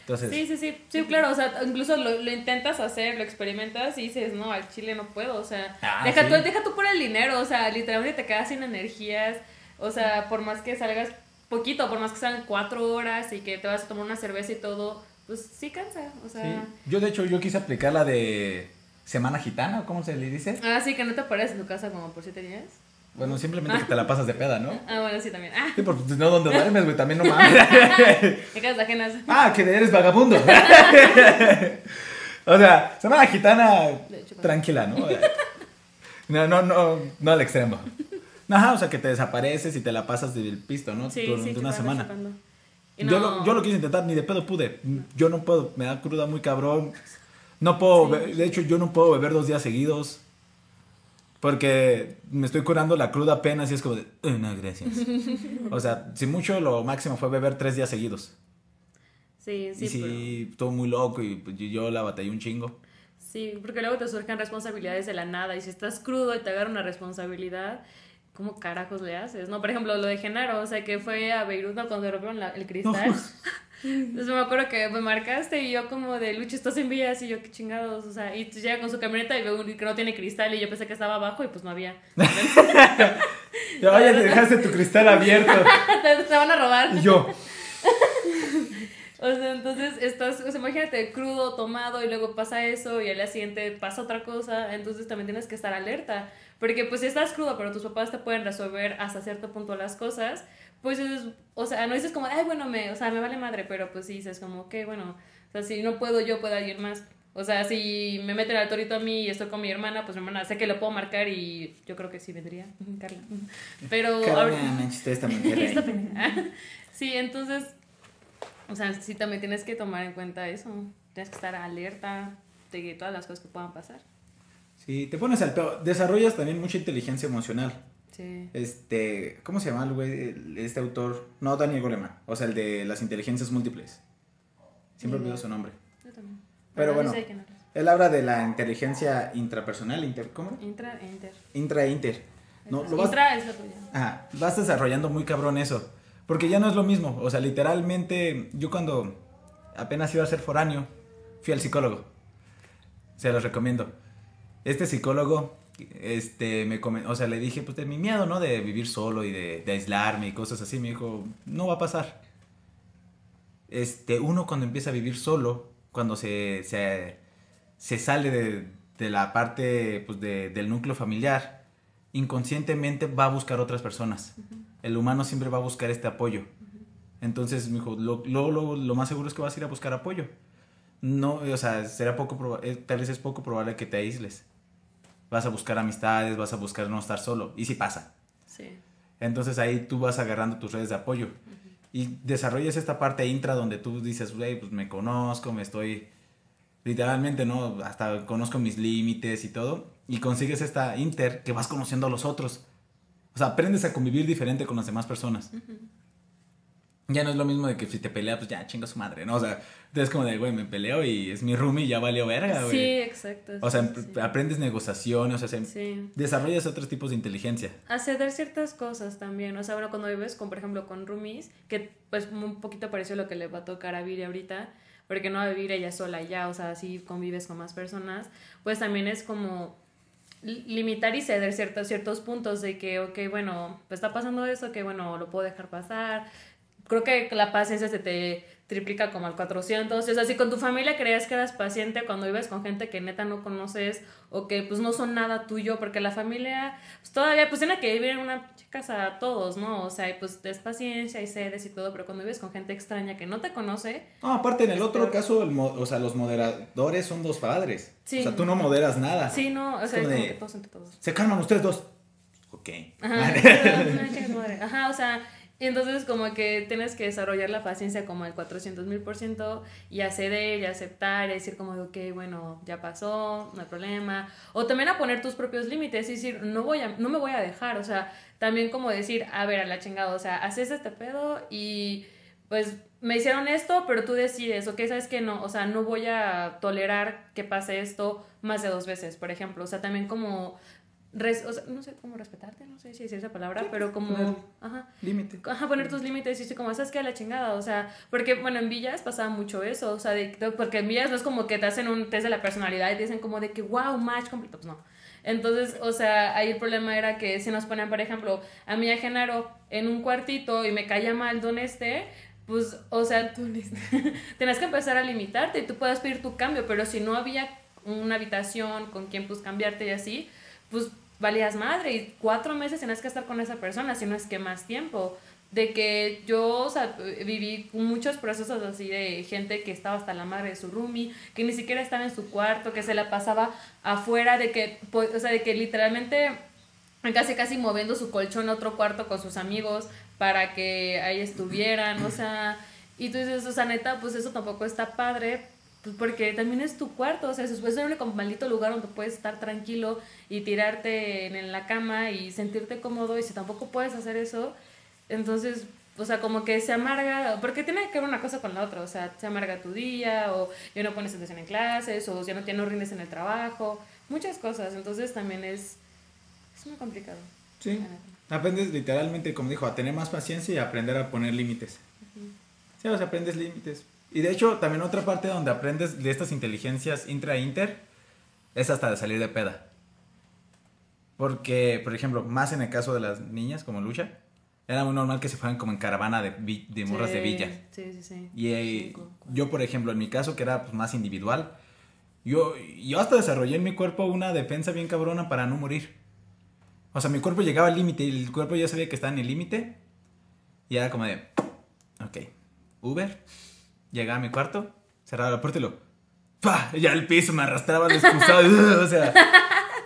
Entonces, Sí, sí, sí, sí, claro, o sea, incluso lo, lo intentas hacer, lo experimentas y dices, no, al chile no puedo, o sea, Ah, deja, sí. tú, deja tú por el dinero, o sea, literalmente te quedas sin energías, o sea, por más que salgas poquito, por más que sean cuatro horas y que te vas a tomar una cerveza y todo, pues sí cansa, o sea, Sí. Yo de hecho yo quise aplicar la de semana gitana, ¿cómo se le dice? ah, sí, que no te pares en tu casa como por siete días. Bueno, simplemente que te la pasas de peda, ¿no? Ah, bueno, sí, también. Ah, Sí, porque pues, no donde duermes, güey, también no mames. en casas ajenas. ah, que eres vagabundo. o sea, semana gitana tranquila, ¿no? No, no, no, no al extremo. Ajá, o sea, que te desapareces y te la pasas del pisto, ¿no? Sí, Durante sí, una semana. Yo, lo, yo lo quise intentar, ni de pedo pude. Yo no puedo, me da cruda muy cabrón. No puedo, Sí. de hecho, yo no puedo beber dos días seguidos. Porque me estoy curando la cruda apenas y es como de, "Eh, no, gracias. o sea, si mucho, lo máximo fue beber tres días seguidos. Sí, sí, y sí, pero- estuvo muy loco y pues, yo- la batallé un chingo. Sí, porque luego te surgen responsabilidades de la nada y si estás crudo y te agarra una responsabilidad, ¿cómo carajos le haces? No, por ejemplo, lo de Genaro, o sea, que fue a Beirut cuando rompieron el cristal. Entonces me acuerdo que me marcaste y yo como de Lucho, estás en vías y yo qué chingados, o sea, y tú llega con su camioneta y veo que no tiene cristal y yo pensé que estaba abajo y pues no había. Ya, Oye, te dejaste tu cristal abierto. te van a robar. Y yo, O sea, entonces estás, o sea, imagínate, crudo, tomado, y luego pasa eso, y al día siguiente pasa otra cosa, entonces también tienes que estar alerta. Porque pues si estás crudo, pero tus papás te pueden resolver hasta cierto punto las cosas, pues es, o sea, no dices como, ay, bueno, me, o sea, me vale madre, pero pues sí dices como, ok, bueno, o sea, si no puedo yo, puede alguien más. O sea, si me meten al torito a mí y estoy con mi hermana, pues mi hermana sé que lo puedo marcar y yo creo que sí vendría, Carla. Pero ahorita- esta esta pendeja. Sí, entonces, o sea, sí también tienes que tomar en cuenta eso. Tienes que estar alerta de todas las cosas que puedan pasar. Sí, te pones al pedo. Desarrollas también mucha inteligencia emocional. Sí. Este, ¿cómo se llama el güey? Este autor. No, Daniel Goleman. O sea, el de las inteligencias múltiples. Siempre olvido su nombre. Yo también. Pero bueno. sé. Él habla de la inteligencia intrapersonal, inter, ¿cómo? Intra, enter. Intra e inter. No, lo vas, Intra es ajá, vas desarrollando muy cabrón eso. Porque ya no es lo mismo. O sea, literalmente, yo cuando apenas iba a ser foráneo, fui al psicólogo. Se los recomiendo. Este psicólogo este, me comen- o sea, le dije, pues de mi miedo, ¿no? De vivir solo y de, de aislarme y cosas así. Me dijo, no va a pasar. Este, uno cuando empieza a vivir solo, cuando se, se, se sale de, de la parte, pues, de- del núcleo familiar, inconscientemente va a buscar otras personas. El humano siempre va a buscar este apoyo. Entonces, me dijo, lo, lo, lo, lo más seguro es que vas a ir a buscar apoyo. No, o sea, será poco eh, tal vez es poco probable que te aísles. Vas a buscar amistades, vas a buscar no estar solo. Y si pasa. Sí. Entonces ahí tú vas agarrando tus redes de apoyo. Y desarrollas esta parte intra donde tú dices, güey, pues me conozco, me estoy... Literalmente, ¿no? Hasta conozco mis límites y todo. Y consigues esta inter que vas conociendo a los otros. O sea, aprendes a convivir diferente con las demás personas. Ya no es lo mismo de que si te pelea, pues ya chinga su madre, ¿no? O sea, es como de, güey, me peleo y es mi roomie y ya valió verga, güey. Sí, exacto. O sea, sí, aprendes negociaciones, o sea, se- Sí. desarrollas otros tipos de inteligencia. a ceder ciertas cosas también. O sea, bueno, cuando vives con, por ejemplo, con roomies, que pues un poquito pareció lo que le va a tocar a Viri ahorita, porque no va a vivir ella sola ya, o sea, si convives con más personas, pues también es como li- limitar y ceder ciertos, ciertos puntos de que, ok, bueno, pues está pasando esto, que bueno, lo puedo dejar pasar. Creo que la paciencia se te triplica como al 400. O sea, si con tu familia creías que eras paciente cuando vives con gente que neta no conoces o que pues no son nada tuyo, porque la familia pues, todavía pues tiene que vivir en una casa todos, ¿no? O sea, y, pues es paciencia y cedes y todo, pero cuando vives con gente extraña que no te conoce, No, aparte en el otro peor. caso, el o sea, los moderadores son dos padres. Sí. O sea, tú no moderas nada. sí, no, o sea, como es como de- que todos entre todos. Se calman ustedes dos. Ok. Ajá. Ajá, o sea, y entonces como que tienes que desarrollar la paciencia como al 400 mil por ciento y acceder y aceptar y decir como, ok, bueno, ya pasó, no hay problema. O también a poner tus propios límites y decir, no, voy a, no me voy a dejar, o sea, también como decir, a ver, a la chingada, o sea, haces este pedo y pues me hicieron esto, pero tú decides, ok, sabes que no, o sea, no voy a tolerar que pase esto más de dos veces, por ejemplo, o sea, también como, res- o sea, no sé cómo respetarte, no sé si decir esa palabra, pero como, poner- ajá, Límite. Ajá, poner tus límites y decir como, ¿sabes qué? La chingada, o sea, porque, bueno, en Villas pasaba mucho eso, o sea, de, de- porque en Villas no es como que te hacen un test de la personalidad y te dicen como de que, wow, match completo, pues no. Entonces, o sea, ahí el problema era que si nos ponían, por ejemplo, a mí y a Genaro en un cuartito y me caía mal Don Este, pues, o sea, tenías que empezar a limitarte y tú puedes pedir tu cambio, pero si no había una habitación con quien pues cambiarte y así, pues valías madre y cuatro meses tenías que estar con esa persona, si no es que más tiempo. De que yo, o sea, viví muchos procesos así de gente que estaba hasta la madre de su roomie, que ni siquiera estaba en su cuarto, que se la pasaba afuera, de que, pues, o sea, de que literalmente casi casi moviendo su colchón a otro cuarto con sus amigos para que ahí estuvieran, o sea, y tú dices, o sea, neta, pues eso tampoco está padre, pues porque también es tu cuarto, o sea, es el único maldito lugar donde puedes estar tranquilo y tirarte en, en la cama y sentirte cómodo, y si tampoco puedes hacer eso, entonces, o sea, como que se amarga, porque tiene que ver una cosa con la otra, o sea, se amarga tu día, o ya no pones atención en clases, o ya no, ya no rindes en el trabajo, muchas cosas, entonces también es, es muy complicado. Sí. Aprendes literalmente, como dijo, a tener más paciencia y a aprender a poner límites. Sí, o sea, aprendes límites. Y de hecho, también otra parte donde aprendes de estas inteligencias intra-inter es hasta de salir de peda. Porque, por ejemplo, más en el caso de las niñas, como Lucha, era muy normal que se fueran como en caravana de, de morras de villa. Sí, sí, sí. Y eh, yo, por ejemplo, en mi caso, que era pues, más individual, yo, yo hasta desarrollé en mi cuerpo una defensa bien cabrona para no morir. O sea, mi cuerpo llegaba al límite y el cuerpo ya sabía que estaba en el límite. Y era como de, ok, Uber, llegaba a mi cuarto, cerraba la puerta y lo, ¡pah! Ya el piso me arrastraba al excusado, o sea,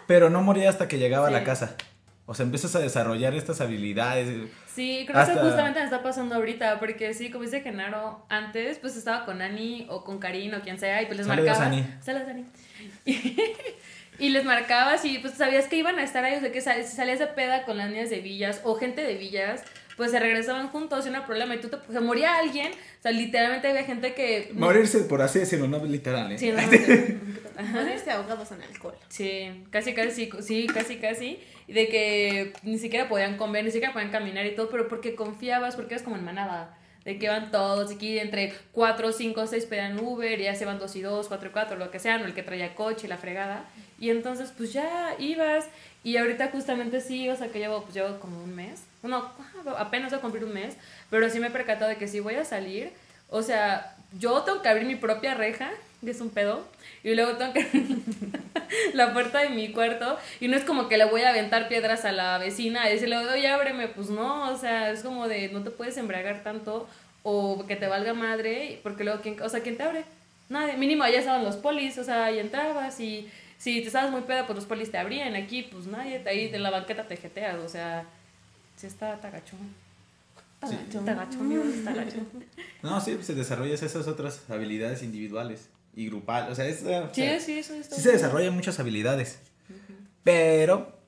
pero no moría hasta que llegaba a la Sí. casa. O sea, empiezas a desarrollar estas habilidades. Sí, creo que eso Hasta- justamente me está pasando ahorita, porque sí, como dice Genaro, antes pues estaba con Ani o con Karin o quien sea, y pues les Saludos, marcabas. Ani. Saludos, Ani. Y, les marcabas y pues sabías que iban a estar ahí, o sea, que sal- si salías de peda con las niñas de villas o gente de villas, pues se regresaban juntos y no era problema. Y tú te, se moría alguien, o sea, literalmente había gente que. Morirse, por así decirlo, no literal, ¿eh? Sí, no, no. Morirse ahogados en alcohol. Sí, casi, casi, sí, casi, casi. y De que ni siquiera podían comer, ni siquiera podían caminar y todo, pero porque confiabas, porque eras como en manada. de que van todos, y aquí entre 4, 5, 6 pedían Uber, y ya se van 2 y 2, 4 y 4, lo que sea, no el que traía coche la fregada. Y entonces, pues ya ibas, y ahorita justamente sí, o sea, que llevo, pues llevo como un mes, no, apenas voy a cumplir un mes, pero sí me he percatado de que si voy a salir, o sea, yo tengo que abrir mi propia reja, que es un pedo, y luego tengo que la puerta de mi cuarto, y no es como que le voy a aventar piedras a la vecina y decirle, oye, ábreme, pues no, o sea, es como de no te puedes embriagar tanto o que te valga madre, porque luego, ¿quién, o sea, ¿quién te abre? Nadie, mínimo allá estaban los polis, o sea, ahí entrabas y si te estabas muy peda, pues los polis te abrían, aquí pues nadie, ahí de la banqueta te jeteas, o sea, sí está tagachón. Tagachón, está No, sí, pues se desarrollan esas otras habilidades individuales y grupal. O sea, es, sí, sí, eso sí se desarrollan muchas habilidades. Pero,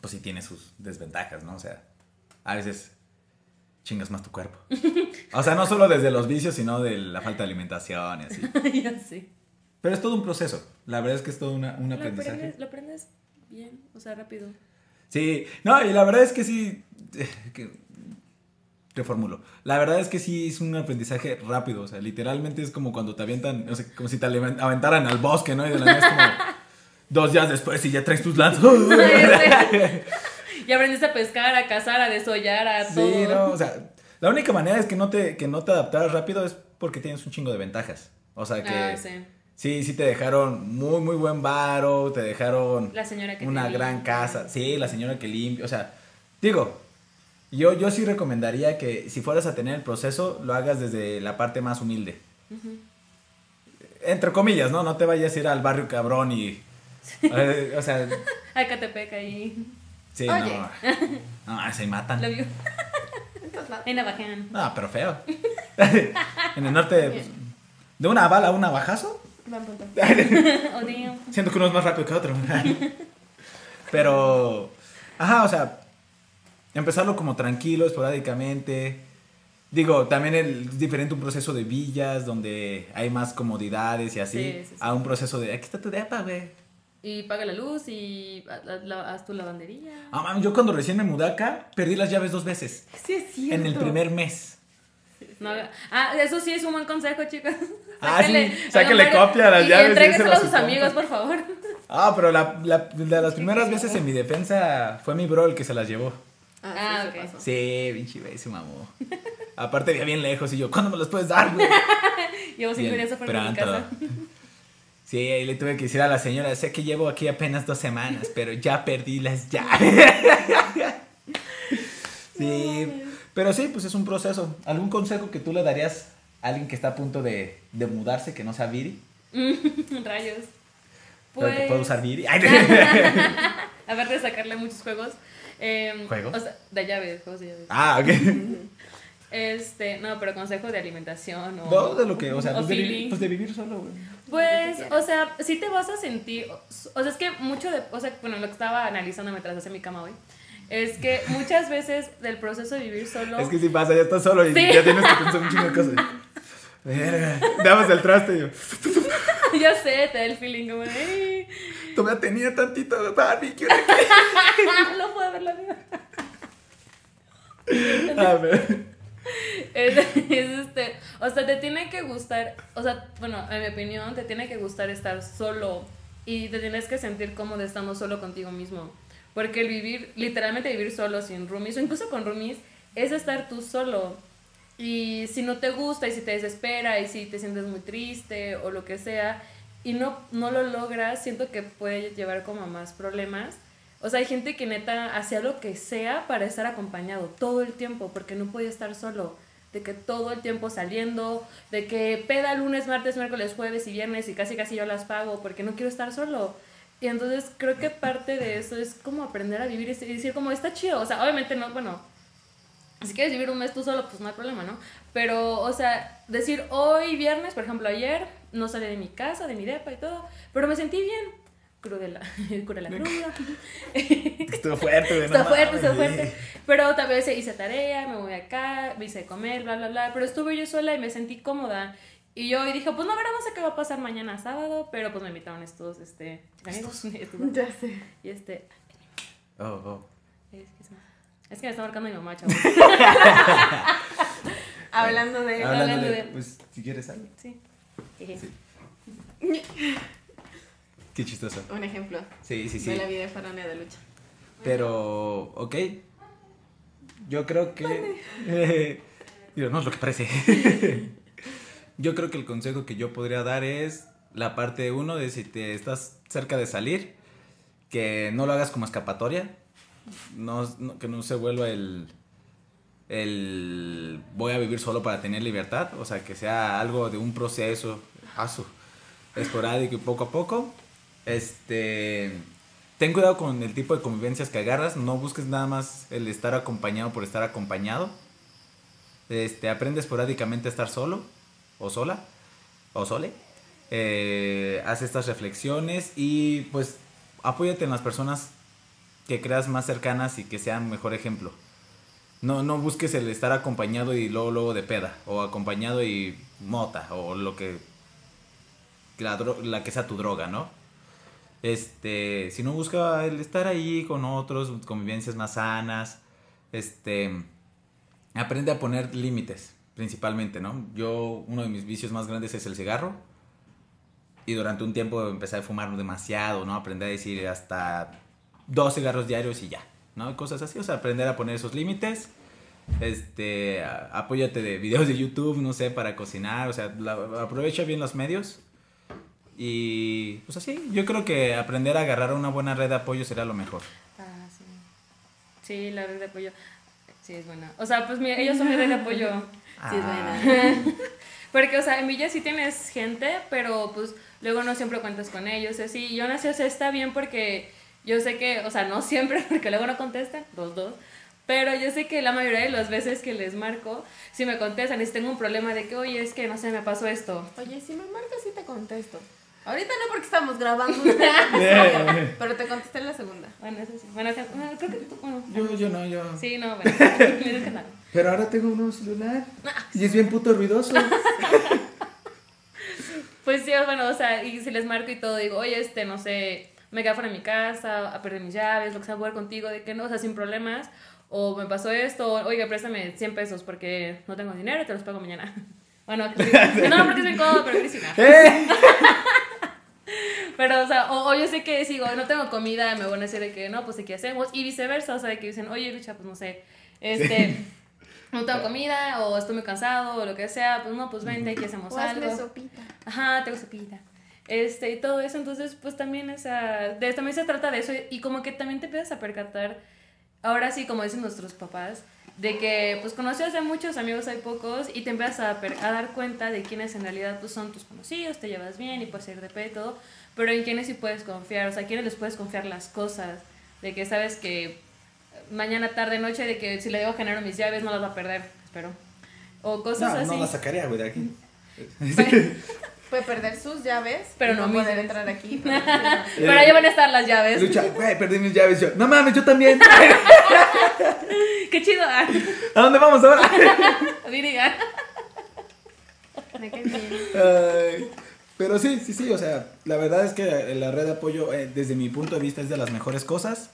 pues sí tiene sus desventajas, ¿no? O sea, a veces chingas más tu cuerpo. O sea, no solo desde los vicios, sino de la falta de alimentación y así. ya sí. Pero es todo un proceso. La verdad es que es todo una, un aprendizaje. Lo aprendes, lo aprendes bien, o sea, rápido. Sí, no, y la verdad es que sí. Que, reformulo. La verdad es que sí es un aprendizaje rápido. O sea, literalmente es como cuando te avientan, o sea, como si te aventaran al bosque, ¿no? Y de la nada es como dos días después y ya traes tus lanzas. y aprendiste a pescar, a cazar, a desollar, a todo. Sí, no, o sea, la única manera es que no te, que no te adaptaras rápido es porque tienes un chingo de ventajas. O sea que. Ah, sí. Sí, sí te dejaron muy, muy buen varo, te dejaron la señora que una gran casa. Sí, la señora que limpia. O sea, digo, yo, yo sí recomendaría que si fueras a tener el proceso, lo hagas desde la parte más humilde. Entre comillas, ¿no? No te vayas a ir al barrio cabrón y... Eh, o sea... Al Catepec ahí. Sí, no. No, se matan. Lo vio. en Navajean. No, pero feo. en el norte, pues, de una bala a un navajazo. Siento que uno es más rápido que otro. pero... Ajá, o sea, empezarlo como tranquilo, esporádicamente. Digo, también es diferente un proceso de villas donde hay más comodidades y así, a un proceso de aquí está tu depa, güey. Y paga la luz y haz tu lavandería. Ah, mami, yo cuando recién me mudé acá, perdí las llaves dos veces. Sí, es cierto. En el primer mes. ah, eso sí es un buen consejo, Ah, sí, sáquele copia a las llaves. Y entrégueselo a sus amigos, por favor. Ah, pero la, la, de las primeras veces en mi defensa fue mi bro el que se las llevó. Ah, ah ok. Sí, pinche güey, se mamó. Aparte veía bien lejos y yo, ¿cuándo me los puedes dar, güey? Llevo cinco días afuera de mi casa. Sí, ahí le tuve que decir a la señora, sé que llevo aquí apenas dos semanas, pero ya perdí las llaves. sí, pero sí, pues es un proceso. ¿Algún consejo que tú le darías alguien que está a punto de, de mudarse, que no sea Viri? Rayos. Pues... que puede usar Viri. Aparte de sacarle muchos juegos, eh, ¿Juegos? O sea, de llaves, juegos de llaves. Ah, ok. Este, no, pero consejo de alimentación o... No, de lo que, o sea, pues, de vivir, pues de vivir solo, güey. Pues, o sea, sí te vas a sentir, o sea, es que mucho de, o sea, bueno, lo que estaba analizando mientras hacía mi cama hoy, es que muchas veces del proceso de vivir solo... Es que si pasa, ya estás solo y ya tienes que pensar un chingo de cosas. Verga, damos el traste y yo... ya sé, te da el feeling como de... Todavía tenía tantito Barbie, ¿qué No puedo ver la vida. A ver. Es, este, o sea, te tiene que gustar, o sea, bueno, en mi opinión, te tiene que gustar estar solo y te tienes que sentir cómodo estando solo contigo mismo. Porque el vivir, literalmente vivir solo sin roomies, o incluso con roomies, es estar tú solo. Y si no te gusta y si te desespera y si te sientes muy triste o lo que sea, y no, no lo logras, siento que puede llevar como a más problemas. O sea, hay gente que neta hacía lo que sea para estar acompañado todo el tiempo, porque no podía estar solo. De que todo el tiempo saliendo, de que peda lunes, martes, miércoles, jueves y viernes y casi casi yo las pago porque no quiero estar solo. Y entonces creo que parte de eso es como aprender a vivir y decir como está chido. O sea, obviamente no, bueno, si quieres vivir un mes tú solo, pues no hay problema, ¿no? Pero, o sea, decir hoy viernes, por ejemplo, ayer, no salí de mi casa, de mi depa y todo, pero me sentí bien. Cruda la, cura la cruda. Estuvo fuerte, Estuvo fuerte, estuvo fuerte. Pero tal vez hice tarea, me voy acá, me hice comer, bla, bla, bla. Pero estuve yo sola y me sentí cómoda. Y yo y dije, pues no, verá, no sé qué va a pasar mañana sábado, pero pues me invitaron estos, este, amigos. Ya sé. Y este... Oh, oh. Es que, me está marcando mi mamá, chavos. Hablando de... Hablando, hablando de, de- Pues, si quieres algo. Sí. Sí. Qué chistoso. Un ejemplo Sí, sí, sí. de la vida errónea de lucha. Pero, ok. Yo creo que... Digo, no es lo que parece. yo creo que el consejo que yo podría dar es la parte uno de si te estás cerca de salir, que no lo hagas como escapatoria. No, que no se vuelva el... El voy a vivir solo para tener libertad. O sea, que sea algo de un proceso asu, esporádico y poco a poco. Este... Ten cuidado con el tipo de convivencias que agarras, no busques nada más el estar acompañado por estar acompañado. Este, aprende esporádicamente a estar solo o sola o sole. Eh, haz estas reflexiones y pues apóyate en las personas que creas más cercanas y que sean mejor ejemplo. No, no busques el estar acompañado y luego, luego de peda o acompañado y mota o lo que la, la que sea tu droga, ¿no? Este, si no busca el estar ahí con otros, convivencias más sanas, este, aprende a poner límites, principalmente, ¿no? Yo, uno de mis vicios más grandes es el cigarro. Y durante un tiempo empecé a fumar demasiado, ¿no? Aprendí a decir hasta dos cigarros diarios y ya, ¿no? Cosas así, o sea, aprender a poner esos límites. Este, a- apóyate de videos de YouTube, no sé, para cocinar, o sea, la- aprovecha bien los medios. Y pues así, yo creo que aprender a agarrar una buena red de apoyo será lo mejor. Ah, sí. Sí, la red de apoyo. Sí, es buena. O sea, pues mira, ellos son mi red de apoyo. Sí, es Ah, buena. Porque, o sea, en Villa sí tienes gente, pero pues luego no siempre cuentas con ellos. Así, y aún así, o sea, está bien porque yo sé que, o sea, no siempre, porque luego no contestan, dos, dos. Pero yo sé que la mayoría de las veces que les marco, si me contestan y si tengo un problema de que, oye, es que no sé, me pasó esto. Oye, si me marcas sí te contesto. Ahorita no porque estamos grabando. pero te contesté en la segunda. Bueno, eso sí. Bueno, creo que tú, bueno. Yo, yo no, yo. Sí, no, bueno. Nada. Pero ahora tengo un nuevo celular y es bien puto ruidoso. Pues sí, bueno, o sea, y si les marco y todo, digo, oye, este, no sé, me quedé fuera de mi casa, a perder mis llaves, lo que sea, jugar contigo, de que no, o sea, sin problemas, o me pasó esto, o, oiga, préstame 100 pesos porque no tengo dinero, te los pago mañana. Bueno, que- que no, porque es bien cómodo, pero Cristina. ¡Eh! Pero, o sea, o, o yo sé que digo, no tengo comida, me van a decir de que no, pues, ¿qué hacemos? Y viceversa, o sea, de que dicen, oye, Lucha, pues, no sé, este, no tengo comida, o estoy muy cansado, o lo que sea, pues, no, pues, vente, ¿qué hacemos O hazme algo? sopita. Ajá, tengo sopita. Este, y todo eso, entonces, pues también esa, de, también se trata de eso, y como que también te empiezas a percatar, ahora sí, como dicen nuestros papás, de que, pues, conoces a muchos amigos, hay pocos, y te empiezas a, a dar cuenta de quiénes en realidad, pues, son tus conocidos, te llevas bien, y puedes ir de pe y todo, pero en quiénes sí puedes confiar, o sea, a quiénes les puedes confiar las cosas, de que sabes que mañana, tarde, noche, de que si le digo genero mis llaves, no las va a perder, espero. O cosas No, así. no la sacaría, güey, de aquí. Puede perder sus llaves. Pero no no mis poder llaves. entrar aquí. pero- Pero ahí van a estar las llaves. Lucha, güey, perdí mis llaves. Yo, no mames, yo también. Qué chido. Ah, ¿A dónde vamos ahora? Viriga. Ay, pero sí, sí, sí, o sea, la verdad es que la red de apoyo, eh, desde mi punto de vista, es de las mejores cosas.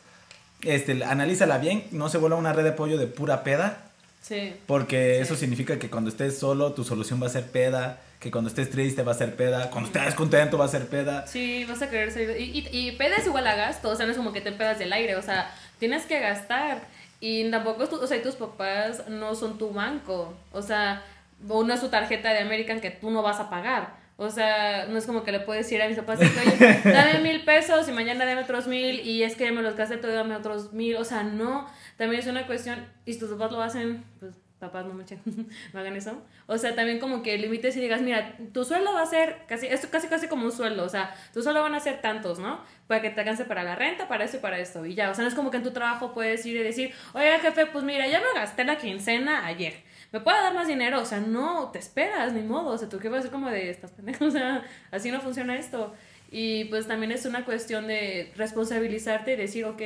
Este, analízala bien, no se vuelva una red de apoyo de pura peda, Sí. porque Sí. eso significa que cuando estés solo, tu solución va a ser peda, que cuando estés triste va a ser peda, cuando estés contento va a ser peda. Sí, vas a querer salir. Y, y, igual a gasto, o sea, no es como que te pedas del aire, o sea, tienes que gastar. Y tampoco, tu- o sea, tus papás no son tu banco, o sea, o no es tu tarjeta de American que tú no vas a pagar. O sea, no es como que le puedes decir a mis papás, oye, dame mil pesos y mañana dame otros mil y es que me los gasté, todo dame otros mil. O sea, no, también es una cuestión, y si tus papás lo hacen, pues papás no me echen, no hagan eso. O sea, también como que limites y digas, mira, tu sueldo va a ser casi, esto casi casi como un sueldo, o sea, tu sueldo van a ser tantos, ¿no? Para que te alcance para la renta, para esto y para esto. Y ya, o sea, no es como que en tu trabajo puedes ir y decir, oye, jefe, pues mira, ya me gasté la quincena ayer. ¿Me puede dar más dinero? O sea, no, te esperas, ni modo. O sea, tú qué vas a ser como de estas pendejas. O sea, así no funciona esto. Y pues también es una cuestión de responsabilizarte y decir, ok,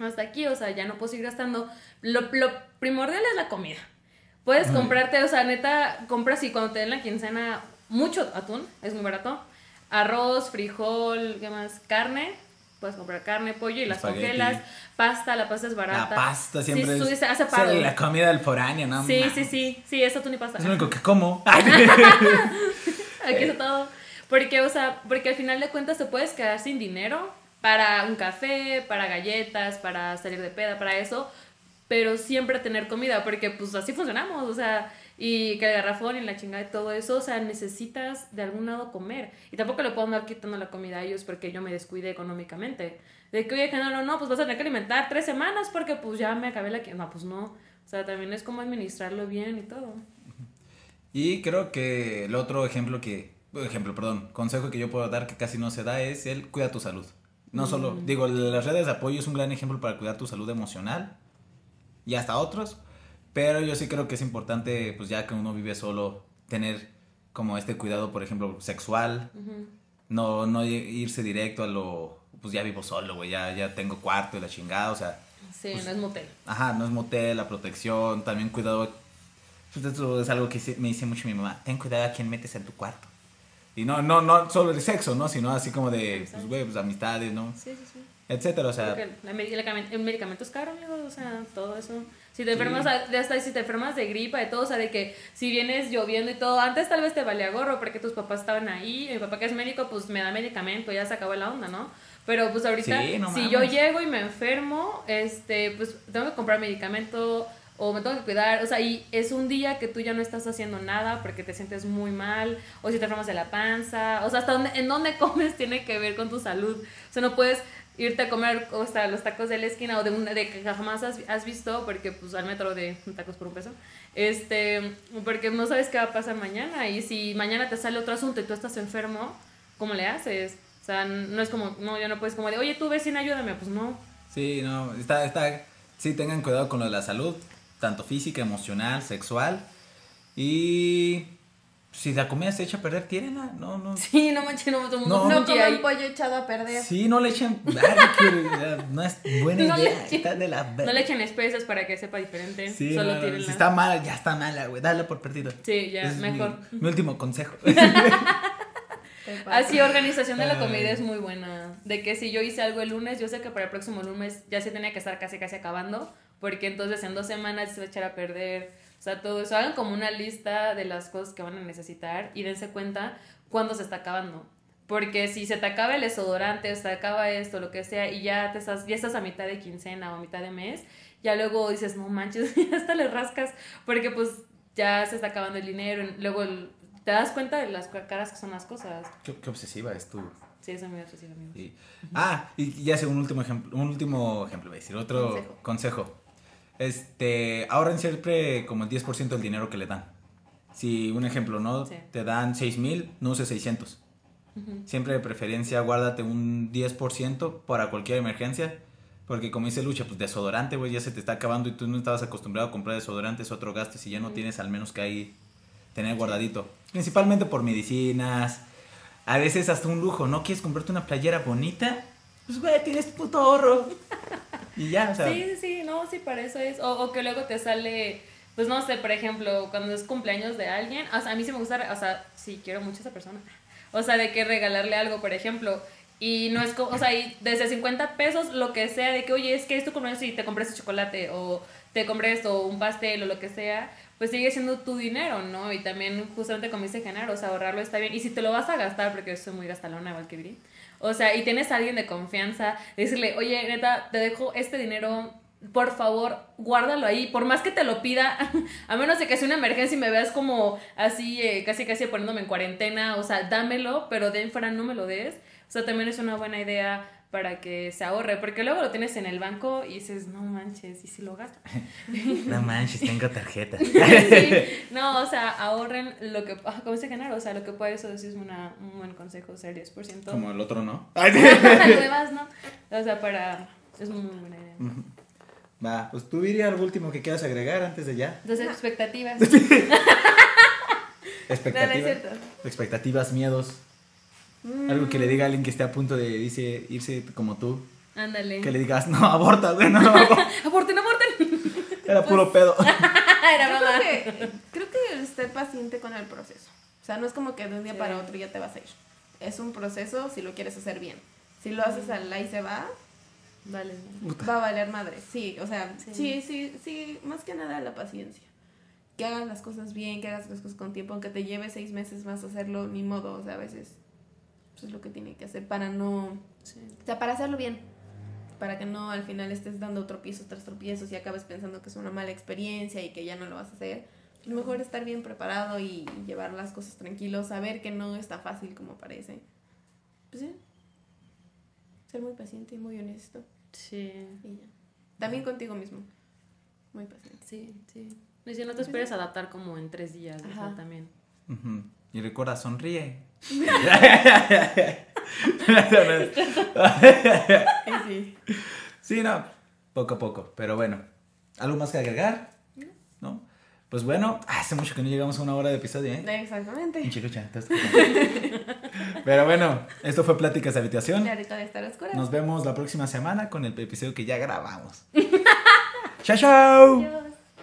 hasta aquí, o sea, ya no puedo seguir gastando. Lo, lo primordial es la comida. Puedes Ay. comprarte, o sea, neta, compras y cuando te den la quincena mucho atún, es muy barato. Arroz, frijol, ¿qué más? Carne. puedes comprar carne, pollo y las Espagueti. congelas. Pasta, la pasta es barata. La pasta siempre sí, es, hace es pago. la comida del foráneo, ¿no? Sí, mames. sí, sí, sí, eso tú ni pasta. Es lo único que como. Aquí está todo. Porque, o sea, porque al final de cuentas te puedes quedar sin dinero para un café, para galletas, para salir de peda, para eso, pero siempre tener comida, porque pues así funcionamos, o sea, y que el garrafón y la chingada y todo eso, o sea, necesitas de algún lado comer. Y tampoco le puedo andar quitando la comida a ellos porque yo me descuide económicamente. De que, oye, que no, no, no, pues vas a tener que alimentar tres semanas porque pues ya me acabé la... que No, pues no. O sea, también es como administrarlo bien y todo. Y creo que el otro ejemplo que, ejemplo, perdón, consejo que yo puedo dar que casi no se da es el cuida tu salud. No solo, Mm. digo, las redes de apoyo es un gran ejemplo para cuidar tu salud emocional y hasta otros, pero yo sí creo que es importante, pues ya que uno vive solo, tener como este cuidado, por ejemplo, sexual, no, no irse directo a lo, pues ya vivo solo, güey, ya, ya tengo cuarto y la chingada, o sea, Sí, Pues no es motel. Ajá, no es motel, la protección, también cuidado. Pues eso es algo que me dice mucho mi mamá. Ten cuidado a quién metes en tu cuarto. Y no, no, no solo el sexo, ¿no? Sino así como de, pues, güey, pues amistades, ¿no? Sí, sí, sí. Etcétera, o sea. Porque el medicamento- el medicamento es caro, amigos, o sea, todo eso. Si te enfermas, de hasta si te enfermas de gripa, de todo, o sea, de que si vienes lloviendo y todo, antes tal vez te valía gorro porque tus papás estaban ahí, mi papá que es médico, pues me da medicamento, ya se acabó la onda, ¿no? Pero pues ahorita, Sí, no si yo llego y me enfermo, este, pues tengo que comprar medicamento o me tengo que cuidar, o sea, y es un día que tú ya no estás haciendo nada porque te sientes muy mal, o si te enfermas de la panza, o sea, hasta dónde, en dónde comes tiene que ver con tu salud, o sea, no puedes irte a comer o los tacos de la esquina o de una de que jamás has, has visto porque pues al metro de tacos por un peso este porque no sabes qué va a pasar mañana y si mañana te sale otro asunto y tú estás enfermo ¿cómo le haces? o sea no es como no ya no puedes como de oye tú vecina ayúdame pues no Sí, no, está, está. Sí, tengan cuidado con lo de la salud, tanto física, emocional, sexual. Y. Si la comida se echa a perder, tírenla. No, no. sí no manches no todo el mundo No. No un coman GI. pollo echado a perder. Sí, no le echen barbecue, No es buena No le idea. echen- Está de la no le echen especias para que sepa diferente Sí, solo no, no, tírenla si está mala, ya está mala, güey. Dale por perdido. sí ya es mi- mejor Mi, último consejo. Así, organización de la Ay. comida es muy buena. De que si yo hice algo el lunes, yo sé que para el próximo lunes ya se tenía que estar casi casi acabando, porque entonces en dos semanas se va a echar a perder. O sea, todo eso. Hagan como una lista de las cosas que van a necesitar y dense cuenta cuándo se está acabando. Porque si se te acaba el desodorante, se te acaba esto, lo que sea, y ya te estás, ya estás a mitad de quincena o a mitad de mes, ya luego dices, no manches, ya hasta le rascas, porque pues ya se está acabando el dinero, luego el- te das cuenta de las caras que son las cosas. qué, qué obsesiva es tú. Sí, es muy amigos. Sí. Ah, y ya sé un último ejemplo, un último ejemplo, voy a decir, otro Consejo. consejo. Este, ahorren siempre como el 10% del dinero que le dan. Si, un ejemplo, ¿no? Sí. Te dan 6 mil, no uses 600. Siempre de preferencia guárdate un 10% para cualquier emergencia. Porque como dice Lucha, pues desodorante, güey, ya se te está acabando y tú no estabas acostumbrado a comprar desodorante, es otro gasto. Si ya no tienes, al menos que ahí tener guardadito. Principalmente por medicinas. A veces hasta un lujo, ¿no? ¿Quieres comprarte una playera bonita? Pues, güey, tienes puto ahorro. Y ya, o sea. Sí, sí, no, sí, para eso es. O, que luego te sale, pues no sé, por ejemplo, cuando es cumpleaños de alguien, o sea, a mí sí me gusta, o sea, sí quiero mucho a esa persona. O sea, de que regalarle algo, por ejemplo. Y no es como, o sea, y desde 50 pesos, lo que sea, de que, oye, es que es tu cumpleaños y te compré este chocolate, o te compré esto, un pastel, o lo que sea, pues sigue siendo tu dinero, ¿no? Y también, justamente como dice Genaro, o sea, ahorrarlo está bien. Y si te lo vas a gastar, porque yo soy muy gastalona, igual que Viri, o sea, y tienes a alguien de confianza, decirle, oye, neta, te dejo este dinero, por favor, guárdalo ahí, por más que te lo pida, a menos de que sea una emergencia y me veas como así, eh, casi casi poniéndome en cuarentena, o sea, dámelo, pero de fuera no me lo des. O sea, también es una buena idea para que se ahorre, porque luego lo tienes en el banco y dices, no manches, y si lo gastas. No manches, tengo tarjeta. Sí, no, o sea, ahorren lo que, ah, como dice Genaro, o sea, lo que puede, eso sí es una, un buen consejo, o sea, el 10%. Como el otro, ¿no? nuevas, ¿no? O sea, para, es muy buena idea. Va, pues tú dirías algo último que quieras agregar antes de ya. Entonces, expectativas. Expectativas. No, no es cierto. Expectativas, miedos. Algo que le diga a alguien que esté a punto de dice, irse como tú. Ándale. Que le digas, no, aborta, güey, no, no, Aborten, aborten. Era puro pedo. Era Yo mamá. creo que, creo que esté paciente con el proceso. O sea, no es como que de un día Sí. para otro ya te vas a ir. Es un proceso si lo quieres hacer bien. Si lo haces al ahí se va, Vale. va a valer madre. Sí, o sea, Sí. sí, sí, sí, más que nada la paciencia. Que hagas las cosas bien, que hagas las cosas con tiempo, aunque te lleve seis meses más hacerlo, ni modo, o sea, a veces eso es lo que tiene que hacer para no, Sí. o sea, para hacerlo bien, para que no al final estés dando tropiezos tras tropiezos y acabes pensando que es una mala experiencia y que ya no lo vas a hacer. Es mejor estar bien preparado y llevar las cosas tranquilos, saber que no está fácil como parece. Pues sí, ser muy paciente y muy honesto. Sí. Y ya. También contigo mismo. Muy paciente. Sí, sí. Y si no te esperes adaptar como en tres días, o sea, Ajá. también. Y recuerda, sonríe. Sí, no, poco a poco, pero bueno. ¿Algo más que agregar? Pues bueno, hace mucho que no llegamos a una hora de episodio, ¿eh? Exactamente. Te escuchando. Pero bueno, esto fue Pláticas de Habitación. La rica de estar oscura. Nos vemos la próxima semana con el episodio que ya grabamos. ¡Chao, chao! Adiós.